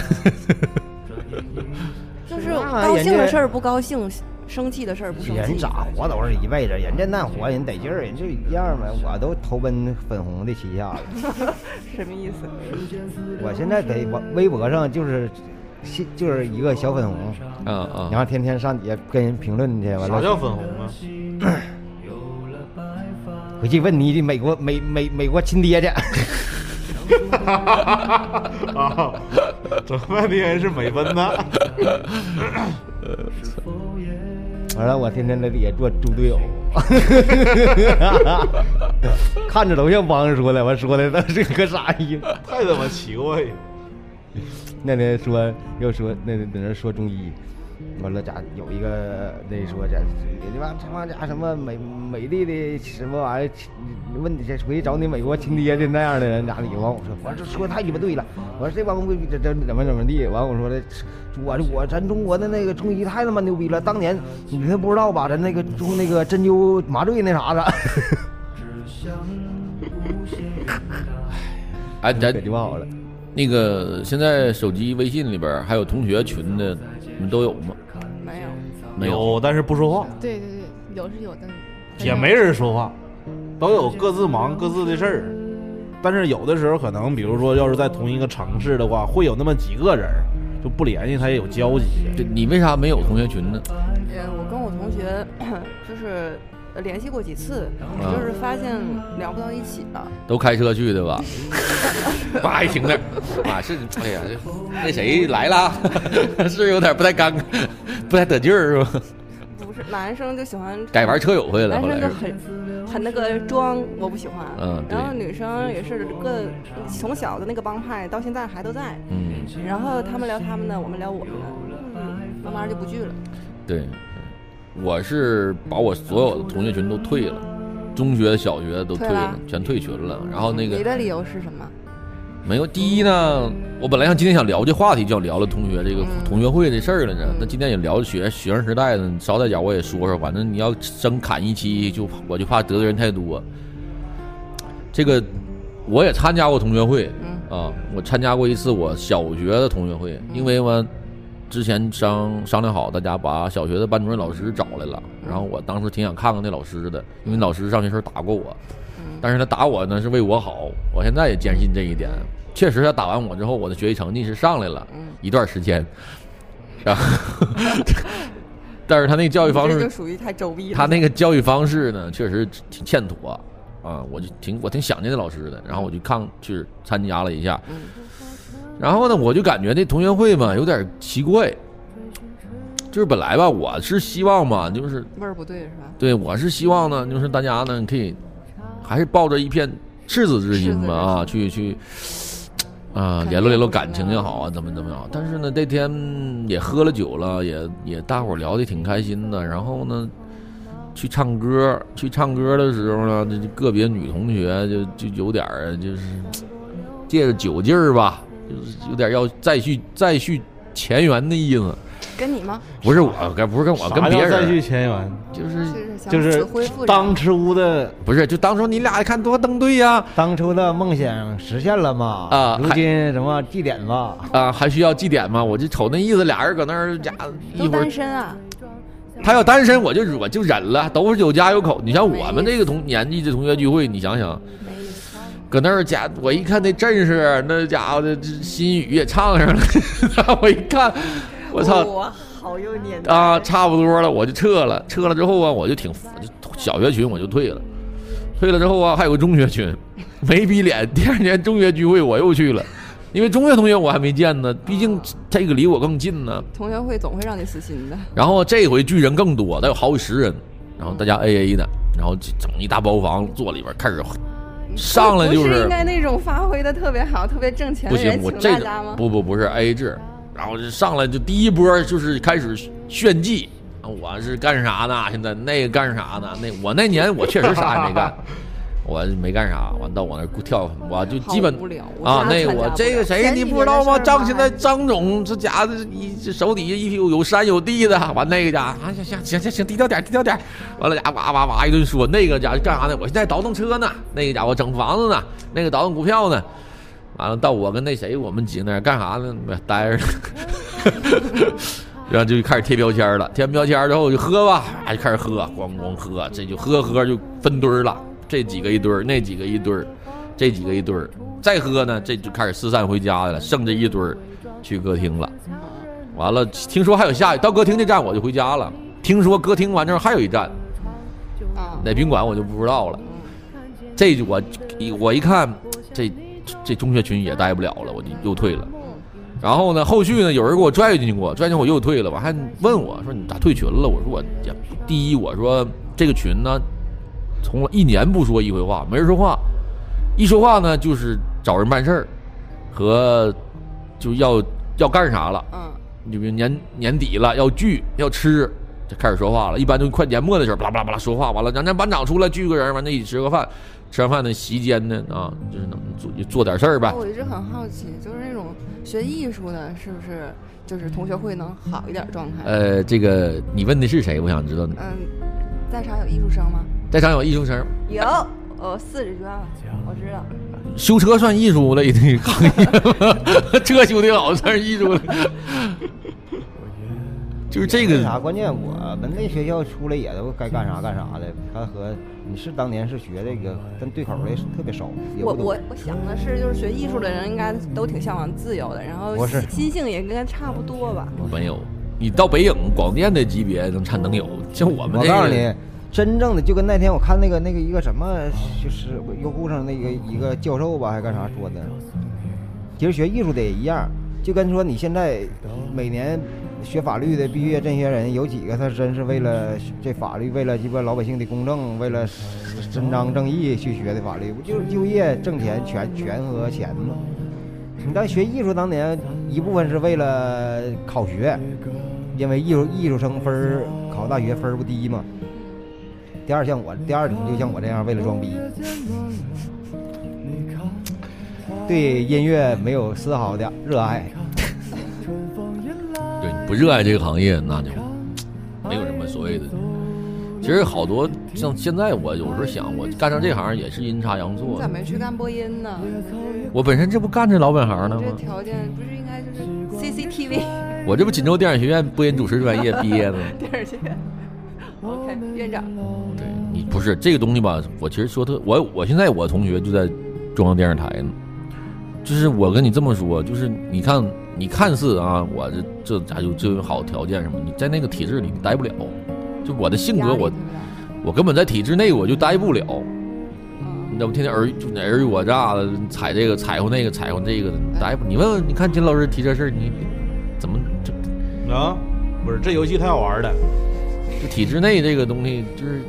就是高兴的事儿不高兴，生气的事儿不生气。人咋活都是一辈子，人家难活人得劲儿，人就一样呗。我都投奔粉红的旗下了。什么意思？我现在在微微博上就是，信就是一个小粉红，嗯嗯然后天天上底下跟人评论去，完了啥叫粉红啊？回去问你的美国美美美国亲爹去。啊，整半天是美奔呐。完了，我天天在底下做猪队友，看着都像帮说的，我说的那是个啥意思？太他妈奇怪了。那天说又说那在那说中医，完了家有一个那说这你妈他妈家什么美美丽的什么玩意儿，问你这回去找你美国亲爹的那样的人咋的，完我说我这说太鸡巴对了，我说这帮未必这这怎么怎么地，完我说的我我咱中国的那个中医太他妈牛逼了，当年你都不知道吧，咱那个中那个针灸麻醉那啥的，哎，咱可就不好了。那个现在手机微信里边还有同学群的，你们都有吗？没有，没有。但是不说话，对对对，有是有的，也没人说话，都有各自忙各自的事儿。但是有的时候可能，比如说要是在同一个城市的话，会有那么几个人儿就不联系，他也有交集。这你为啥没有同学群呢？呃，我跟我同学 就是呃联系过几次，啊就是发现聊不到一起了。都开车去的吧？爸一停那，啊是，哎呀，这那谁来了？是有点不太尴尬，不太得劲儿是吧？不是，男生就喜欢改玩车友会了，男后来生就是很很那个装，我不喜欢。嗯对然后女生也是个从小的那个帮派，到现在还都在。嗯，然后他们聊他们的，我们聊我们的，嗯，慢慢就不聚了。对，我是把我所有的同学群都退了，中学、小学都退了全退群了。然后那个你的理由是什么？没有，第一呢，我本来想今天想聊这话题，就想聊了同学这个嗯同学会这事儿了呢。那今天也聊学学生时代呢，捎带脚我也说说，反正你要真砍一期，就我就怕得罪人太多。这个我也参加过同学会嗯啊，我参加过一次我小学的同学会，因为我之前商商量好，大家把小学的班主任老师找来了，然后我当时挺想看看那老师的，因为老师上学时候打过我，嗯。但是他打我呢是为我好，我现在也坚信这一点。确实，他打完我之后，我的学习成绩是上来了嗯。一段时间，然后，但是他那个教育方式就，属于太周密了。他那个教育方式呢，确实挺欠妥。啊，我就挺我挺想念那老师的，然后我就看去参加了一下，嗯然后呢，我就感觉那同学会嘛有点奇怪，就是本来吧，我是希望嘛，就是味儿不对是吧？对，我是希望呢，就是大家呢可以还是抱着一片赤子之心吧啊，去去啊联络联络感情也好啊，怎么怎么样。但是呢，那天也喝了酒了，也也大伙聊的挺开心的。然后呢，去唱歌，去唱歌的时候呢，这这个别女同学就就有点儿就是借着酒劲儿吧，就是有点要再续再续前缘的意思。跟你吗？不是我，跟不是跟我，跟别人再续，前缘？就是就是当初的不是就当初你俩看多登对呀、当初的梦想实现了吗？啊如今什么祭典吧？啊，还需要祭典吗？我就瞅那意思，俩人搁那儿家一都会儿单身啊？他要单身，我就我就忍了，都是有家有口。你像我们这个同年纪的同学聚会，你想想。搁那儿家，我一看那阵势，那家伙的这心语也唱上了，我一看，我操哇，好有年代啊，差不多了，我就撤了。撤了之后啊，我就挺就小学群我就退了，退了之后啊，还有个中学群，没逼脸。第二年中学聚会我又去了，因为中学同学我还没见呢，毕竟这个离我更近呢。同学会总会让你死心的。然后这回聚人更多，得有好几十人，然后大家 A A 的，然后就整一大包房坐里边开始上来就不是应该那种发挥的特别好、特别挣钱不的人行，我这请大家吗？不不不是 A A 制，然后就上来就第一波就是开始炫技，我是干啥呢？现在那个干啥呢？那我那年我确实啥也没干，我没干啥，完到我那儿跳，我就基本啊，那个我这个谁你不知道吗？张现在张总这家伙一这手底下一有有山有地的，完那个家伙啊行行行行行低调点低调点，完了家伙哇哇哇一顿说，那个家伙干啥呢？我现在倒腾车呢，那个家伙整房子呢，那个倒腾股票呢。完了，到我跟那谁，我们几个那儿干啥呢？待着呢。然后就开始贴标签了，贴完标签之后就喝吧，啊就开始喝，咣咣喝，这就喝喝就分堆儿了，这几个一堆儿，那几个一堆儿，这几个一堆儿，再喝呢，这就开始四散回家了，剩这一堆儿去歌厅了。完了，听说还有下到歌厅这站我就回家了。听说歌厅完之后还有一站，哪宾馆我就不知道了。这我一我一看，这这中学群也待不了了，我就又退了。然后呢，后续呢，有人给我拽进去过，拽进去我又退了。我还问我说你咋退群了？我说我第一，我说这个群呢，从来一年不说一回话，没人说话，一说话呢就是找人办事儿和就要要干啥了。嗯，你比如年年底了，要聚要吃，就开始说话了。一般都快年末的时候，巴拉巴拉巴拉说话，完了咱咱班长出来聚个人，完了一起吃个饭，吃完饭呢席间呢啊，就是能做做点事儿呗。我一直很好奇，就是那种学艺术的，是不是就是同学会能好一点状态？呃，这个你问的是谁？我想知道。嗯，在场有艺术生吗？在场有艺术生，有，我四十卷了，我知道。修车算艺术类的行业吗？车修的好算是艺术类。就是这个为啥？关键我们那学校出来也都该干啥干啥的。他和你是当年是学这个，跟对口的特别少。我我我想的是，就是学艺术的人应该都挺向往自由的，然后不是心性也应该差不多吧。没有，你到北影广电的级别能产能有，像我们这个我告诉你，真正的就跟那天我看那个那个一个什么，就是优酷上那个一个教授吧，还干啥说的，其实学艺术的也一样，就跟说你现在每年学法律的毕业这些人，有几个他真是为了这法律，为了鸡巴老百姓的公正，为了伸张正义去学的法律，不就是就业挣钱权权和钱吗？你当学艺术当年，一部分是为了考学，因为艺术艺术生分儿考大学分儿不低嘛。第二像我，第二种就像我这样为了装逼，对音乐没有丝毫的热爱。对你不热爱这个行业，那就没有什么所谓的。其实好多像现在，我有时候想，我干上这行也是阴差阳你错咋。没去干播音呢？我本身这不干这老本行呢吗这吗？条件不是应该就是 CCTV 我这不锦州电影学院播音主持专业毕业的吗？电视剧？OK，院长。对你不是这个东西吧？我其实说特我我现在我同学就在中央电视台呢，就是我跟你这么说，就是你看你看似啊，我这这咋就就有好条件什么？你在那个体制里你待不了，就我的性格我我根本在体制内我就待不了。嗯你知道不？天天尔就那尔虞我诈的，踩这个踩乎那个踩乎这个的，你待不？你问问，你看金老师提这事儿，你怎么这啊，不是这游戏太好玩了，就体制内这个东西就是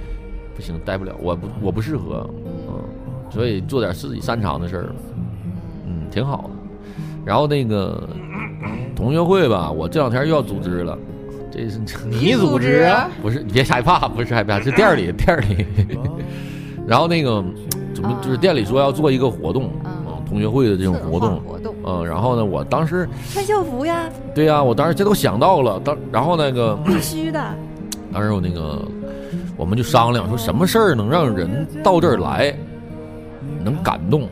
不行，待不了，我不我不适合，嗯，所以做点自己擅长的事儿，嗯，挺好的。然后那个同学会吧，我这两天又要组织了，这是 你组织啊？不是你别害怕，不是害怕，是店里店里。然后那个怎么就是店里说要做一个活动，嗯嗯，同学会的这种活动，活动，嗯，然后呢，我当时穿校服呀，对呀、我当时这都想到了，当然后那个。必须的。当时我那个，我们就商量说，什么事儿能让人到这儿来，能感动，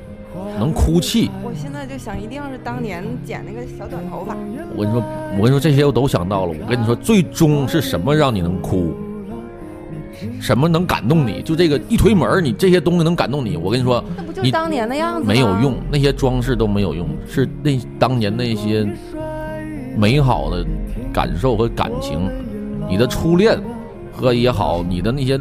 能哭泣。我现在就想，一定要是当年剪那个小短头发，我跟你说，我跟你说，这些我都想到了。我跟你说，最终是什么让你能哭？什么能感动你？就这个一推门，你这些东西能感动你。我跟你说，那不就当年的样子吗？没有用，那些装饰都没有用，是那当年那些美好的感受和感情，你的初恋和也好，你的那些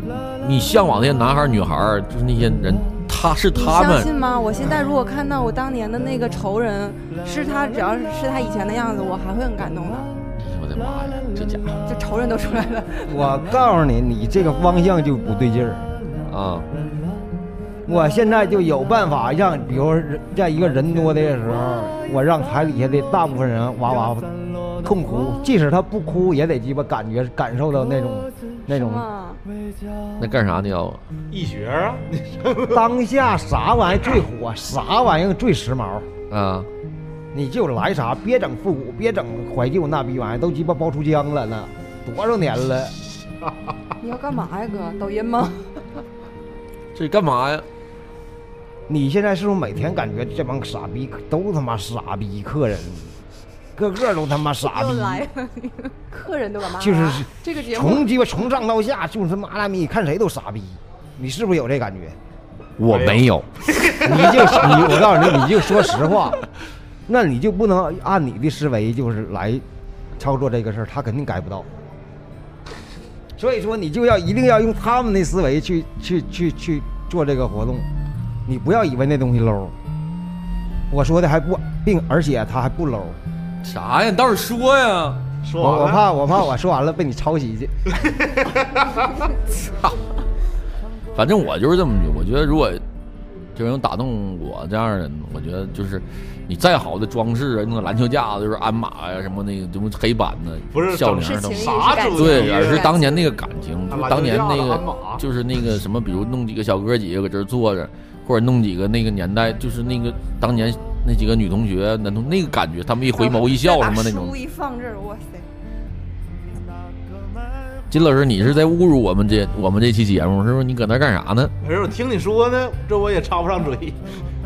你向往那些男孩女孩儿，就是那些人，他是他们，相信吗？我现在如果看到我当年的那个仇人，是他，只要是是他以前的样子，我还会很感动的。我的妈呀，这家伙这仇人都出来了，我告诉你，你这个方向就不对劲儿。啊，我现在就有办法让，比如人在一个人多的时候，我让台底下的大部分人哇哇痛哭，即使他不哭，也得鸡巴感觉感受到那种那种啊，那干啥呢要？易学啊，当下啥玩意儿最火，啥玩意儿最时髦，啊，你就来啥，别整复古，别整怀旧那逼玩意儿，都鸡巴包出浆了呢，多少年了。你要干嘛呀，哥？抖音吗？这干嘛呀？你现在是不是每天感觉这帮傻逼都他妈傻逼客人？个个都他妈傻逼，又来了，客人都干嘛？就是这个节目从鸡巴从上到下就是他妈拉咪，看谁都傻逼。你是不是有这感觉？我没有，你就你，我告诉你，你就说实话，那你就不能按你的思维就是来操作这个事儿，他肯定改不到。所以说，你就要一定要用他们的思维去去去去做这个活动，你不要以为那东西 low。我说的还不，并而且他还不 low。啥呀？你倒是说呀！说完了我我怕我怕我说完了被你抄袭去。操反正我就是这么觉得，我觉得如果就是能打动我这样的人，我觉得就是你再好的装饰啊，弄个篮球架子就是鞍马呀、什么那个什么黑板呢，不是笑整铃都是情谊啥主是感情对，题而是当年那个感情，就啊当年那个就是那个什么，比如弄几个小哥几个搁这坐着，或者弄几个那个年代，就是那个当年那几个女同学，男同那个感觉，他们一回眸一笑什么那种书。一放这儿，哇塞！金老师，你是在侮辱我们这我们这期节目是不是？你搁那干啥呢？可是我听你说呢，这我也插不上嘴。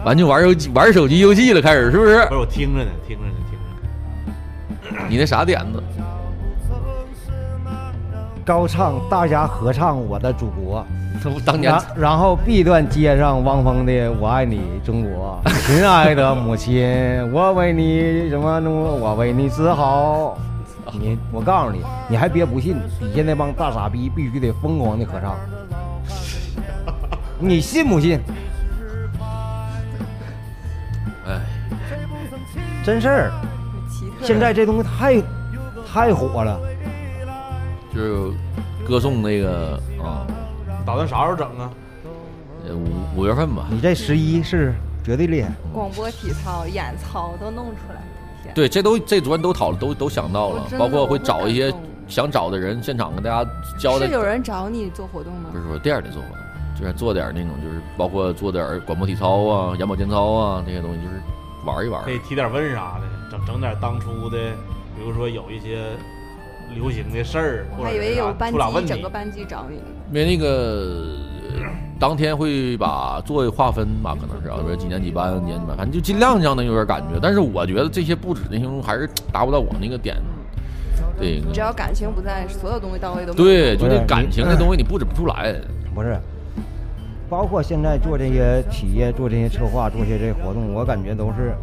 完就玩游戏玩手机游戏了，开始是不是不？是我听着呢，听着呢，听着呢。你那啥点子？高唱，大家合唱《我的祖国》。当年然然后 B 段接上汪峰的《我爱你中国》，亲爱的母亲，我为你什么中国，我为你自豪。你，我告诉你，你还别不信，底下那帮大傻逼必须得疯狂的合唱，你信不信？哎，真事儿，现在这东西太太火了。就是歌颂那个啊，打算啥时候整啊？呃五五月份吧。你这十一是绝对厉害，广播体操、眼操都弄出来，天，对，这都这昨天都讨都都想到了包括会找一些想找的人，现场跟大家交代是。有人找你做活动吗不？是说第二天做活动，就是做点那种，就是包括做点广播体操啊、眼保健操啊这些东西，就是玩一玩可。以提点问啥的，整整点当初的，比如说有一些流行的事儿，或者我还以为有班级，出俩问题整个。班级找你呢。因为那个呃当天会把座位划分吧，可能是啊，比如几年几班、几年几班，反正就尽量让他有点感觉。但是我觉得这些布置那些东西还是达不到我那个点。这个只要感情不在，所有东西到位都对，就这感情你这东西你布置不出来。不是？包括现在做这些企业、做这些策划、做这些这活动，我感觉都是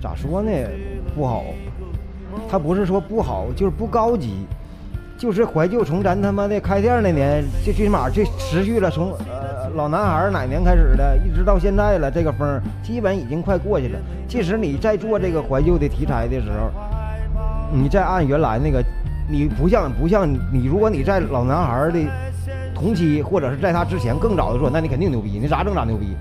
咋说呢？不好。他不是说不好，就是不高级。就是怀旧，从咱他妈的开店那年，最最起码这持续了从呃老男孩哪年开始的，一直到现在了，这个风基本已经快过去了。即使你在做这个怀旧的题材的时候，你再按原来那个，你不像不像你，如果你在老男孩的同期，或者是在他之前更早的做，那你肯定牛逼，你咋整咋牛逼。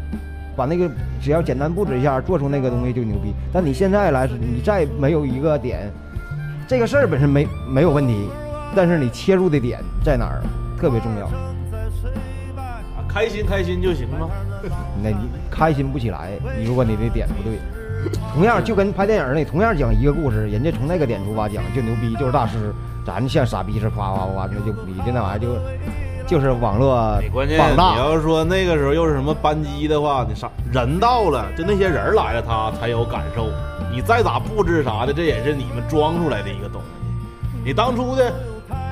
把那个只要简单布置一下，做出那个东西就牛逼。但你现在来，你再没有一个点，这个事儿本身没没有问题，但是你切入的点在哪儿特别重要。啊开心开心就行吗？那你开心不起来，你如果你的点不对，同样就跟拍电影儿呢，同样讲一个故事，人家从那个点出发讲就牛逼，就是大师，咱像傻逼似的夸夸夸，那就你的那玩意儿就就是网络你关键你。要是说那个时候又是什么班机的话，你啥人到了，就那些人来了，他才有感受。你再咋布置啥的，这也是你们装出来的一个东西。你当初的，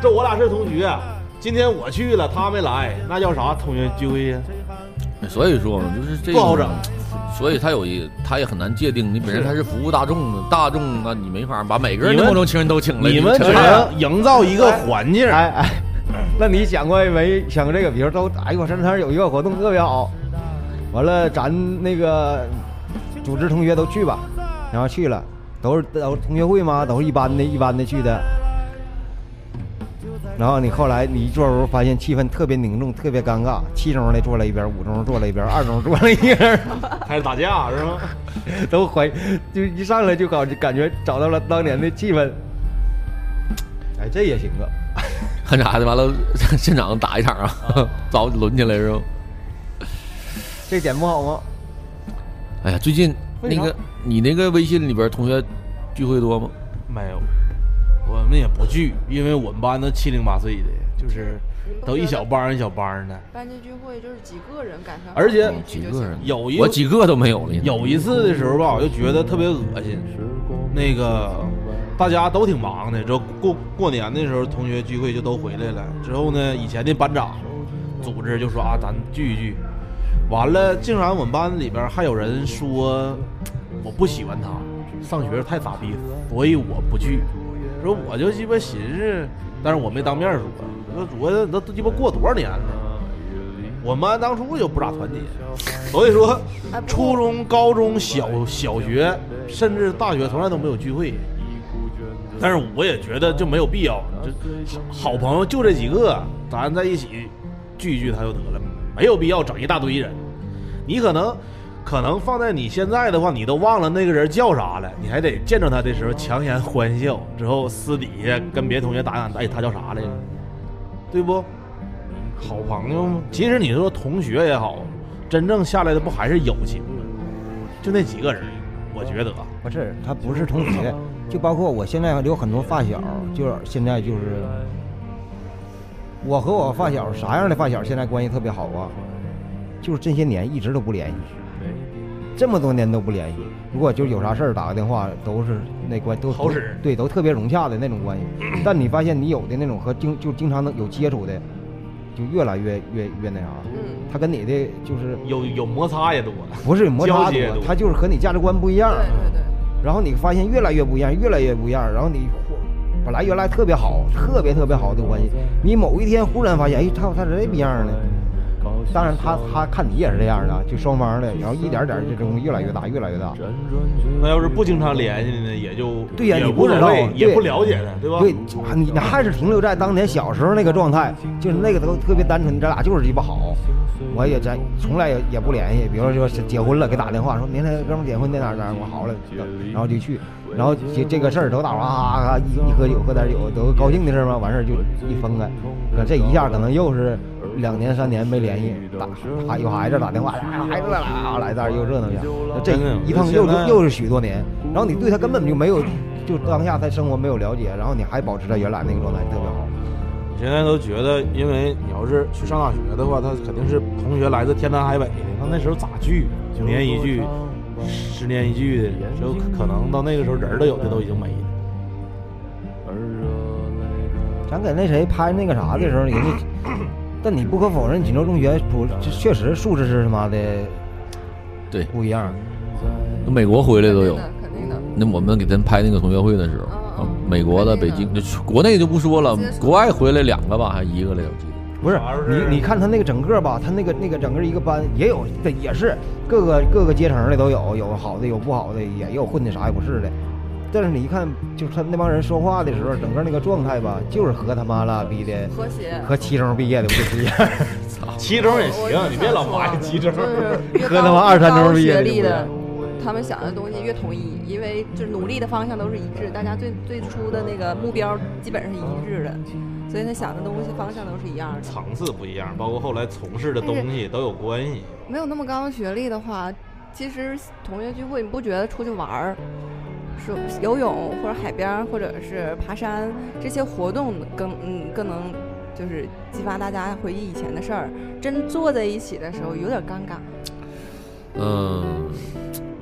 这我俩是同学，今天我去了，他没来，那叫啥同学聚会呀？所以说嘛，就是这不好整。所以他有一，他也很难界定。你本身他是服务大众的，大众那你没法把每个人的你们梦中情人都请来。你们只能营造一个环境。哎哎，那你想过没？想过这个？比如都，哎呦，我这那儿有一个活动特别好，完了咱那个组织同学都去吧，然后去了，都是都是同学会嘛，都是一般的一般的去的。然后你后来你一坐时候发现气氛特别凝重，特别尴尬，七中的坐了一边，五中坐了一边，二中坐了一边，开始打架是吗？都怀就一上来就搞感觉找到了当年的气氛。哎，这也行啊。看啥的？完了，现场打一场啊，早轮起来是吧？这点不好吗？哎呀，最近那个你那个微信里边同学聚会多吗？没有，我们也不聚，因为我们班都七零八碎的，就是都一小帮一小帮的。班级聚会就是几个人赶上，而且嗯几个人，有一我几个都没有了。有一次的时候吧，我就觉得特别恶心。那个大家都挺忙的，之后过过年的时候，同学聚会就都回来了。之后呢，以前的班长组织就说啊，咱聚一聚。完了，竟然我们班里边还有人说我不喜欢他，上学太傻逼，所以我不去。说我就鸡巴寻思，但是我没当面说。说我都都鸡巴过多少年了，我们班当初就不咋团结，所以说初中、高中、小小学，甚至大学从来都没有聚会。但是我也觉得就没有必要，就好朋友就这几个，咱在一起聚一聚他就得了，没有必要整一大堆人。你可能可能放在你现在的话，你都忘了那个人叫啥了，你还得见着他的时候强颜欢笑，之后私底下跟别的同学打打，哎，他叫啥来着？对不？好朋友吗？其实你说同学也好，真正下来的不还是友情吗？就那几个人，我觉得不是，他不是同学，就包括我现在有很多发小，就是现在就是我和我发小啥样的发小现在关系特别好啊，就是这些年一直都不联系，这么多年都不联系。如果就有啥事儿打个电话，都是那关都好使对，都特别融洽的那种关系。但你发现你有的那种和经就经常能有接触的，就越来越越越那啥。嗯，他跟你的就是有有摩擦也多。不是摩擦多，多他就是和你价值观不一样。对对对，然后你发现越来越不一样，越来越不一样，然后你忽本来原来特别好，特别特别好的关系，你某一天忽然发现，哎，他他这逼样呢？当然他他看你也是这样的，就双方的，然后一点点这种越来越大，越来越大。那要是不经常联系的呢，也就对呀也你不知道也不了解他，对吧？对，你还是停留在当年小时候那个状态，就是那个都特别单纯，咱俩就是鸡巴好。我也咱从来也也不联系，比如说是结婚了，给打电话说明天哥们儿结婚在哪儿哪儿，我好了，然后就去，然后这这个事儿都打哇咔一一喝酒喝点酒都高兴的事儿嘛，完事儿就一分开，可这一下可能又是两年三年没联系，打还有孩子打电话，孩子来了来这儿又热闹一下，这一趟又又是许多年，然后你对他根本就没有，就当下他生活没有了解，然后你还保持着原来那个状态，特别好。我现在都觉得，因为你要是去上大学的话，他肯定是同学来自天南海北的，那那时候咋聚？九年一聚，十年一聚的，就可能到那个时候人儿都有的都已经没了。咱给那谁拍那个啥的时候，人家，但你不可否认，锦州中学不这确实素质是他妈的对，不一样。美国回来都有。肯定的，那我们给咱拍那个同学会的时候，美国的、北京，就国内就不说了国外回来两个吧，还一个来，我记得。不是你，你看他那个整个吧，他那个那个整个一个班也有，对，也是各个各个阶层的都有，有好的有不好的，也有混的啥也不是的。但是你一看，就是他那帮人说话的时候，整个那个状态吧，就是和他妈了逼的，和谐。和七中毕业的不是一样。七中也行，你别老埋汰七中。和 他妈二三中毕业的他们想的东西越统一，因为就是努力的方向都是一致，大家最最初的那个目标基本上是一致的，所以他想的东西方向都是一样的。层次不一样，包括后来从事的东西都有关系。没有那么高的学历的话，其实同学聚会，你不觉得出去玩儿，是游泳或者海边或者是爬山这些活动更嗯更能就是激发大家回忆以前的事儿。真坐在一起的时候有点尴尬。嗯，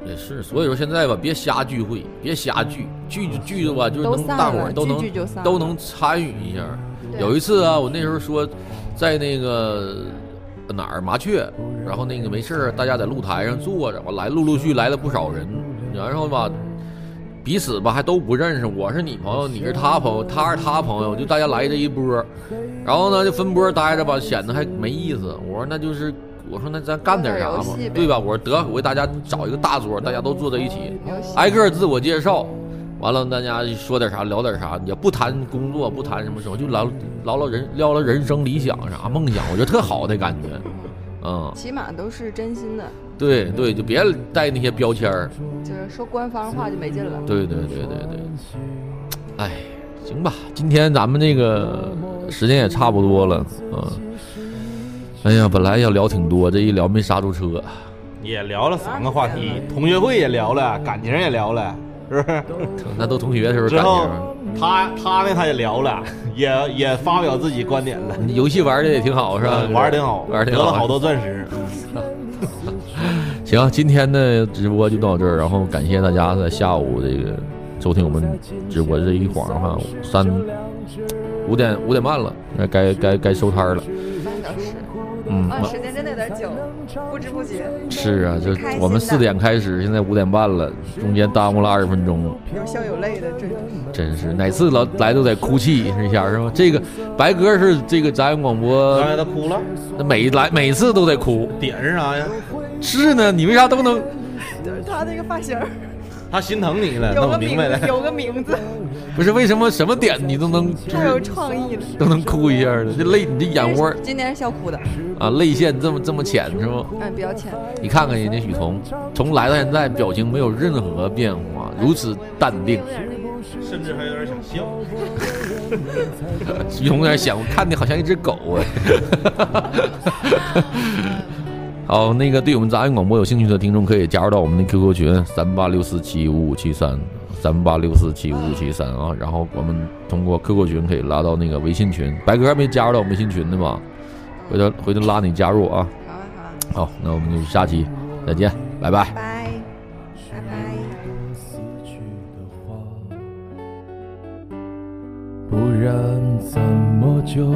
也是，所以说现在吧，别瞎聚会，别瞎聚，聚就聚的吧，就是能大伙儿都能都能参与一下。有一次啊，我那时候说在那个哪儿麻雀，然后那个没事儿，大家在露台上坐着，完来陆陆续续来了不少人，然后吧。彼此吧还都不认识，我是你朋友，你是他朋友，他是他朋友，就大家来这一波，然后呢就分波待着吧，显得还没意思。我说那就是，我说那咱干点啥嘛对吧？我说得，我给大家找一个大桌，大家都坐在一起，挨个自我介绍，完了大家说点啥聊点啥，也不谈工作，不谈什么生活，就聊聊聊人聊聊人生理想啥梦想，我觉得特好的感觉，嗯，起码都是真心的，对对，就别带那些标签儿，就是说官方话就没劲了。对对对对对，哎，行吧，今天咱们这个时间也差不多了，嗯，哎呀，本来要聊挺多，这一聊没刹住车，也聊了三个话题，同学会也聊了，感情也聊了，是不是？那都同学的时候之后感情，他他呢，他也聊了，也也发表自己观点了，游戏玩的也挺好是吧？嗯玩的挺好，玩的挺好。得了好多钻石。行，今天的直播就到这儿，然后感谢大家在下午这个收听我们直播，这一晃哈三五点五点半了，那该该该收摊了。半小时，嗯，啊，时间真的有点久，不知不觉。是啊，就我们四点开始，现在五点半了，中间耽误了二十分钟，有笑有泪的，真是。真是哪次老来都得哭泣一下是吧？这个白哥是这个杂音广播刚，才他哭了，每来每次都得哭。点是啥呀？是呢，你为啥都能？就是他那个发型他心疼你了，那我有个名明白了字，。有个名字，不是为什么什么点你都能就太有创意了。都能哭一下的？这泪，你这眼窝今年是笑哭的，啊，泪腺这么这么浅是吗？嗯，比较浅。你看看人家许彤，从来到现在表情没有任何变化，如此淡定。甚至还有点想笑。许彤有点想，我看你好像一只狗哎。好，那个对我们杂音广播有兴趣的听众，可以加入到我们的 QQ 群三八六四七五五七三三八六四七五五七三啊。然后我们通过 QQ 群可以拉到那个微信群，白哥还没加入到我们微信群呢吧？回头回头拉你加入啊。好啊好。啊，好，那我们就下期再见，拜拜。拜拜。拜。死去的花，不然怎么就